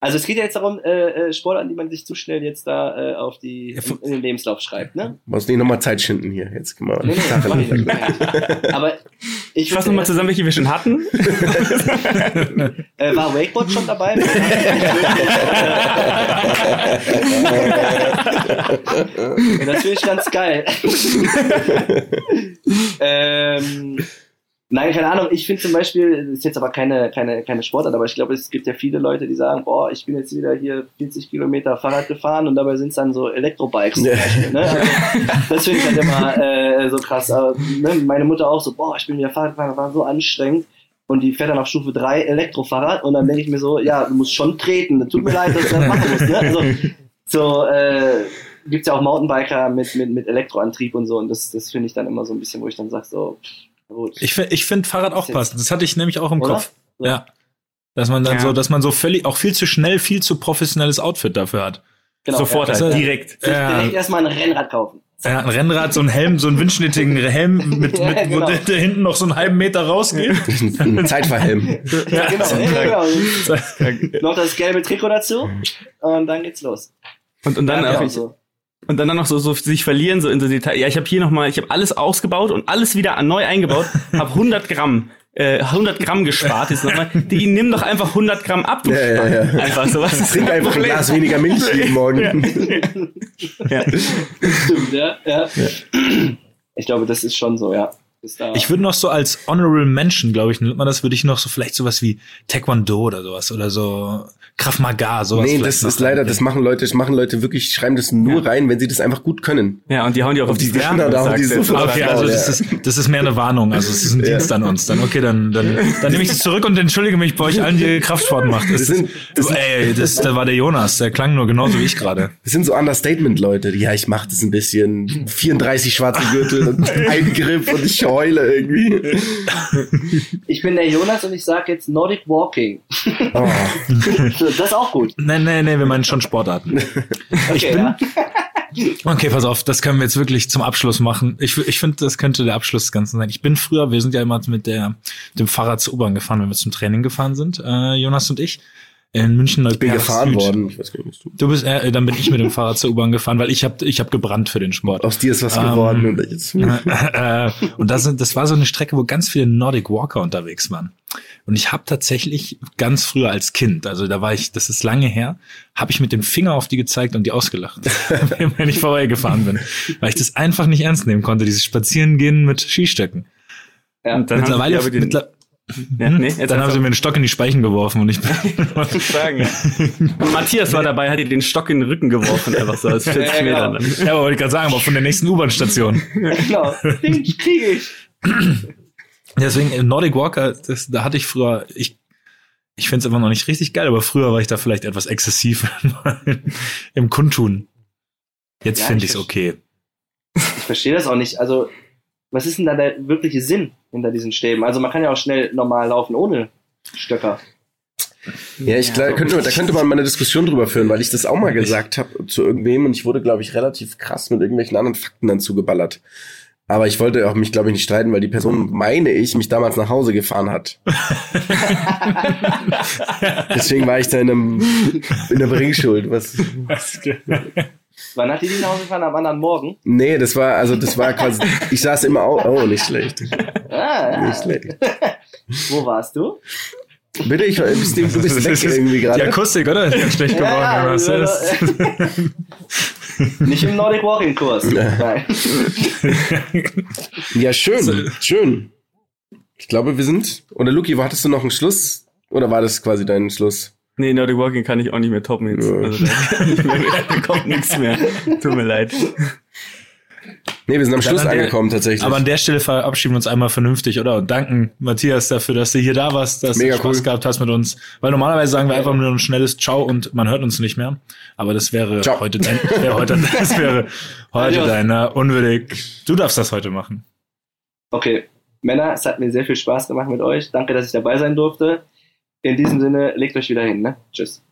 Also es geht ja jetzt darum, äh, äh, Sportarten, die man sich zu schnell jetzt da äh, auf die in, in den Lebenslauf schreibt, ne? Musst nicht nochmal Zeit schinden hier. Jetzt können wir Nee, nee, nicht. Aber ich fasse nochmal zusammen, welche wir schon hatten. Äh, war Wakeboard schon dabei? ja, das finde ich ganz geil. ähm, nein, keine Ahnung. Ich finde zum Beispiel, das ist jetzt aber keine, keine, keine Sportart, aber ich glaube, es gibt ja viele Leute, die sagen, boah, ich bin jetzt wieder hier 40 Kilometer Fahrrad gefahren und dabei sind es dann so Elektrobikes zum Ja. Beispiel. Ne? Also, das finde ich halt immer äh, so krass. Aber, ne? Meine Mutter auch so, boah, ich bin wieder Fahrrad gefahren, das war so anstrengend. Und die fährt dann auf Stufe 3 Elektrofahrrad und dann denke ich mir so, ja, du musst schon treten. Tut mir leid, dass du das machen musst. Ne? Also, so äh, gibt's ja auch Mountainbiker mit, mit, mit Elektroantrieb und so. Und das, das finde ich dann immer so ein bisschen, wo ich dann sage, so, pff, gut. Ich, ich finde Fahrrad auch passend. Das hatte ich nämlich auch im Oder? Kopf. Ja. Dass man dann Ja. so, dass man so völlig, auch viel zu schnell, viel zu professionelles Outfit dafür hat. genau, Sofort, ja, also ja. direkt. Ja. Direkt erstmal ein Rennrad kaufen. Ja, ein Rennrad, so ein Helm, so einen windschnittigen Helm, mit, Ja, mit, wo genau. der, der hinten noch so einen halben Meter rausgeht. Ein Zeitverhelm. Ja, genau. Ja, genau. Ja. Noch das gelbe Trikot dazu und dann geht's los. Und, und dann ja, auch genau so. Und dann noch so, so sich verlieren, so in so Detail. Ja, ich habe hier nochmal, ich habe alles ausgebaut und alles wieder neu eingebaut, habe 100 Gramm, äh, 100 Gramm gespart jetzt nochmal. Die nimm doch einfach 100 Gramm ab, du Ja, ja, ja. Einfach so, was ist Trink einfach ein? Glas weniger Milch jeden Morgen. Ja. Stimmt, ja, ja. Ich glaube, das ist schon so, ja. Ist da Ich würde noch so als Honorable Mention, glaube ich, nennt man das, würde ich noch so vielleicht sowas wie Taekwondo oder sowas oder so Krav Maga, sowas. Nee, das ist leider, das machen Leute, das machen Leute wirklich, schreiben das nur rein, wenn sie das einfach gut können. Ja, und die hauen die auch auf die Ja, Fresse, da hauen die so Okay, Ja, also ja. das ist, das ist mehr eine Warnung. Also es ist ein Dienst an uns. Dann okay, dann, dann, dann nehme ich das zurück und entschuldige mich bei euch allen, die Kraftsport macht. Das, Das sind- das du, ey, das, da war der Jonas, der klang nur genauso wie ich gerade. Das sind so Understatement-Leute. Ja, ich mach das ein bisschen. 34 schwarze Gürtel und ein Grip und ich heule irgendwie. Ich bin der Jonas und ich sage jetzt Nordic Walking. Oh. das ist auch gut. Nee, nee, nee, wir meinen schon Sportarten. Okay, bin- ja. Okay, pass auf, das können wir jetzt wirklich zum Abschluss machen. Ich, ich finde, das könnte der Abschluss des Ganzen sein. Ich bin früher, wir sind ja immer mit der, dem Fahrrad zur U-Bahn gefahren, wenn wir zum Training gefahren sind, äh, Jonas und ich, in München Ich bin Neuperlach gefahren Süd. worden. Ich weiß gar nicht, was du. Du bist, äh, dann bin ich mit dem Fahrrad zur U-Bahn gefahren, weil ich habe ich hab gebrannt für den Sport. Aus dir ist was Ähm, geworden. Und jetzt, äh, und das, sind, das war so eine Strecke, wo ganz viele Nordic Walker unterwegs waren. Und ich habe tatsächlich ganz früher als Kind, also da war ich, das ist lange her, habe ich mit dem Finger auf die gezeigt und die ausgelacht, wenn ich vorbeigefahren bin, weil ich das einfach nicht ernst nehmen konnte, dieses Spazierengehen mit Skistöcken. ja. Und dann Mittlerweile, haben ja, nee, jetzt dann haben sie mir einen Stock in die Speichen geworfen und ich bin sagen, ja. Und Matthias war dabei, hat ihr den Stock in den Rücken geworfen, einfach so aus 40 Ja, genau. Metern. ja, aber wollte ich gerade sagen, aber von der nächsten U-Bahn-Station. Genau. Den kriege ich. Deswegen äh, Nordic Walker, das, da hatte ich früher, ich, ich finde es immer noch nicht richtig geil, aber früher war ich da vielleicht etwas exzessiv im Kundtun. Jetzt Ja, finde ich es okay. Ich verstehe das auch nicht. Also, was ist denn da der wirkliche Sinn hinter diesen Stäben? Also, man kann ja auch schnell normal laufen ohne Stöcker. ja, ich glaub, könnte, da könnte man mal eine Diskussion drüber führen, weil ich das auch mal gesagt habe zu irgendwem und ich wurde, glaube ich, relativ krass mit irgendwelchen anderen Fakten dann zugeballert. Aber ich wollte auch mich, glaube ich, nicht streiten, weil die Person, meine ich, mich damals nach Hause gefahren hat. Deswegen war ich da in einem, in der Bringschuld. Was, Wann hat die die nach Hause gefahren? Am anderen Morgen? nee, das war, also das war quasi, ich saß immer auch, oh, nicht schlecht. Ah, ja. Nicht schlecht. Wo warst du? Bitte, ich, bist, du du bist weg irgendwie Die gerade. Akustik, oder? Ist ganz schlecht geworden. Ja, Das ist- Nicht im Nordic Walking Kurs. Nein. Ja, schön, schön. Ich glaube, wir sind, oder Luki, wo hattest du noch einen Schluss? Oder war das quasi dein Schluss? Nee, Nordic Walking kann ich auch nicht mehr toppen jetzt. Ja. Also da, da kommt nichts mehr. Tut mir leid. Nee, wir sind am Schluss angekommen tatsächlich. Aber an der Stelle verabschieden wir uns einmal vernünftig, oder? Und danken Matthias dafür, dass du hier da warst, dass Mega du Spaß cool. gehabt hast mit uns. Weil normalerweise sagen wir einfach nur ein schnelles Ciao und man hört uns nicht mehr. Aber das wäre Ciao. heute dein, wäre heute, das wäre heute deiner unwürdig. Du darfst das heute machen. Okay, Männer, es hat mir sehr viel Spaß gemacht mit euch. Danke, dass ich dabei sein durfte. In diesem Sinne, legt euch wieder hin. Ne? Tschüss.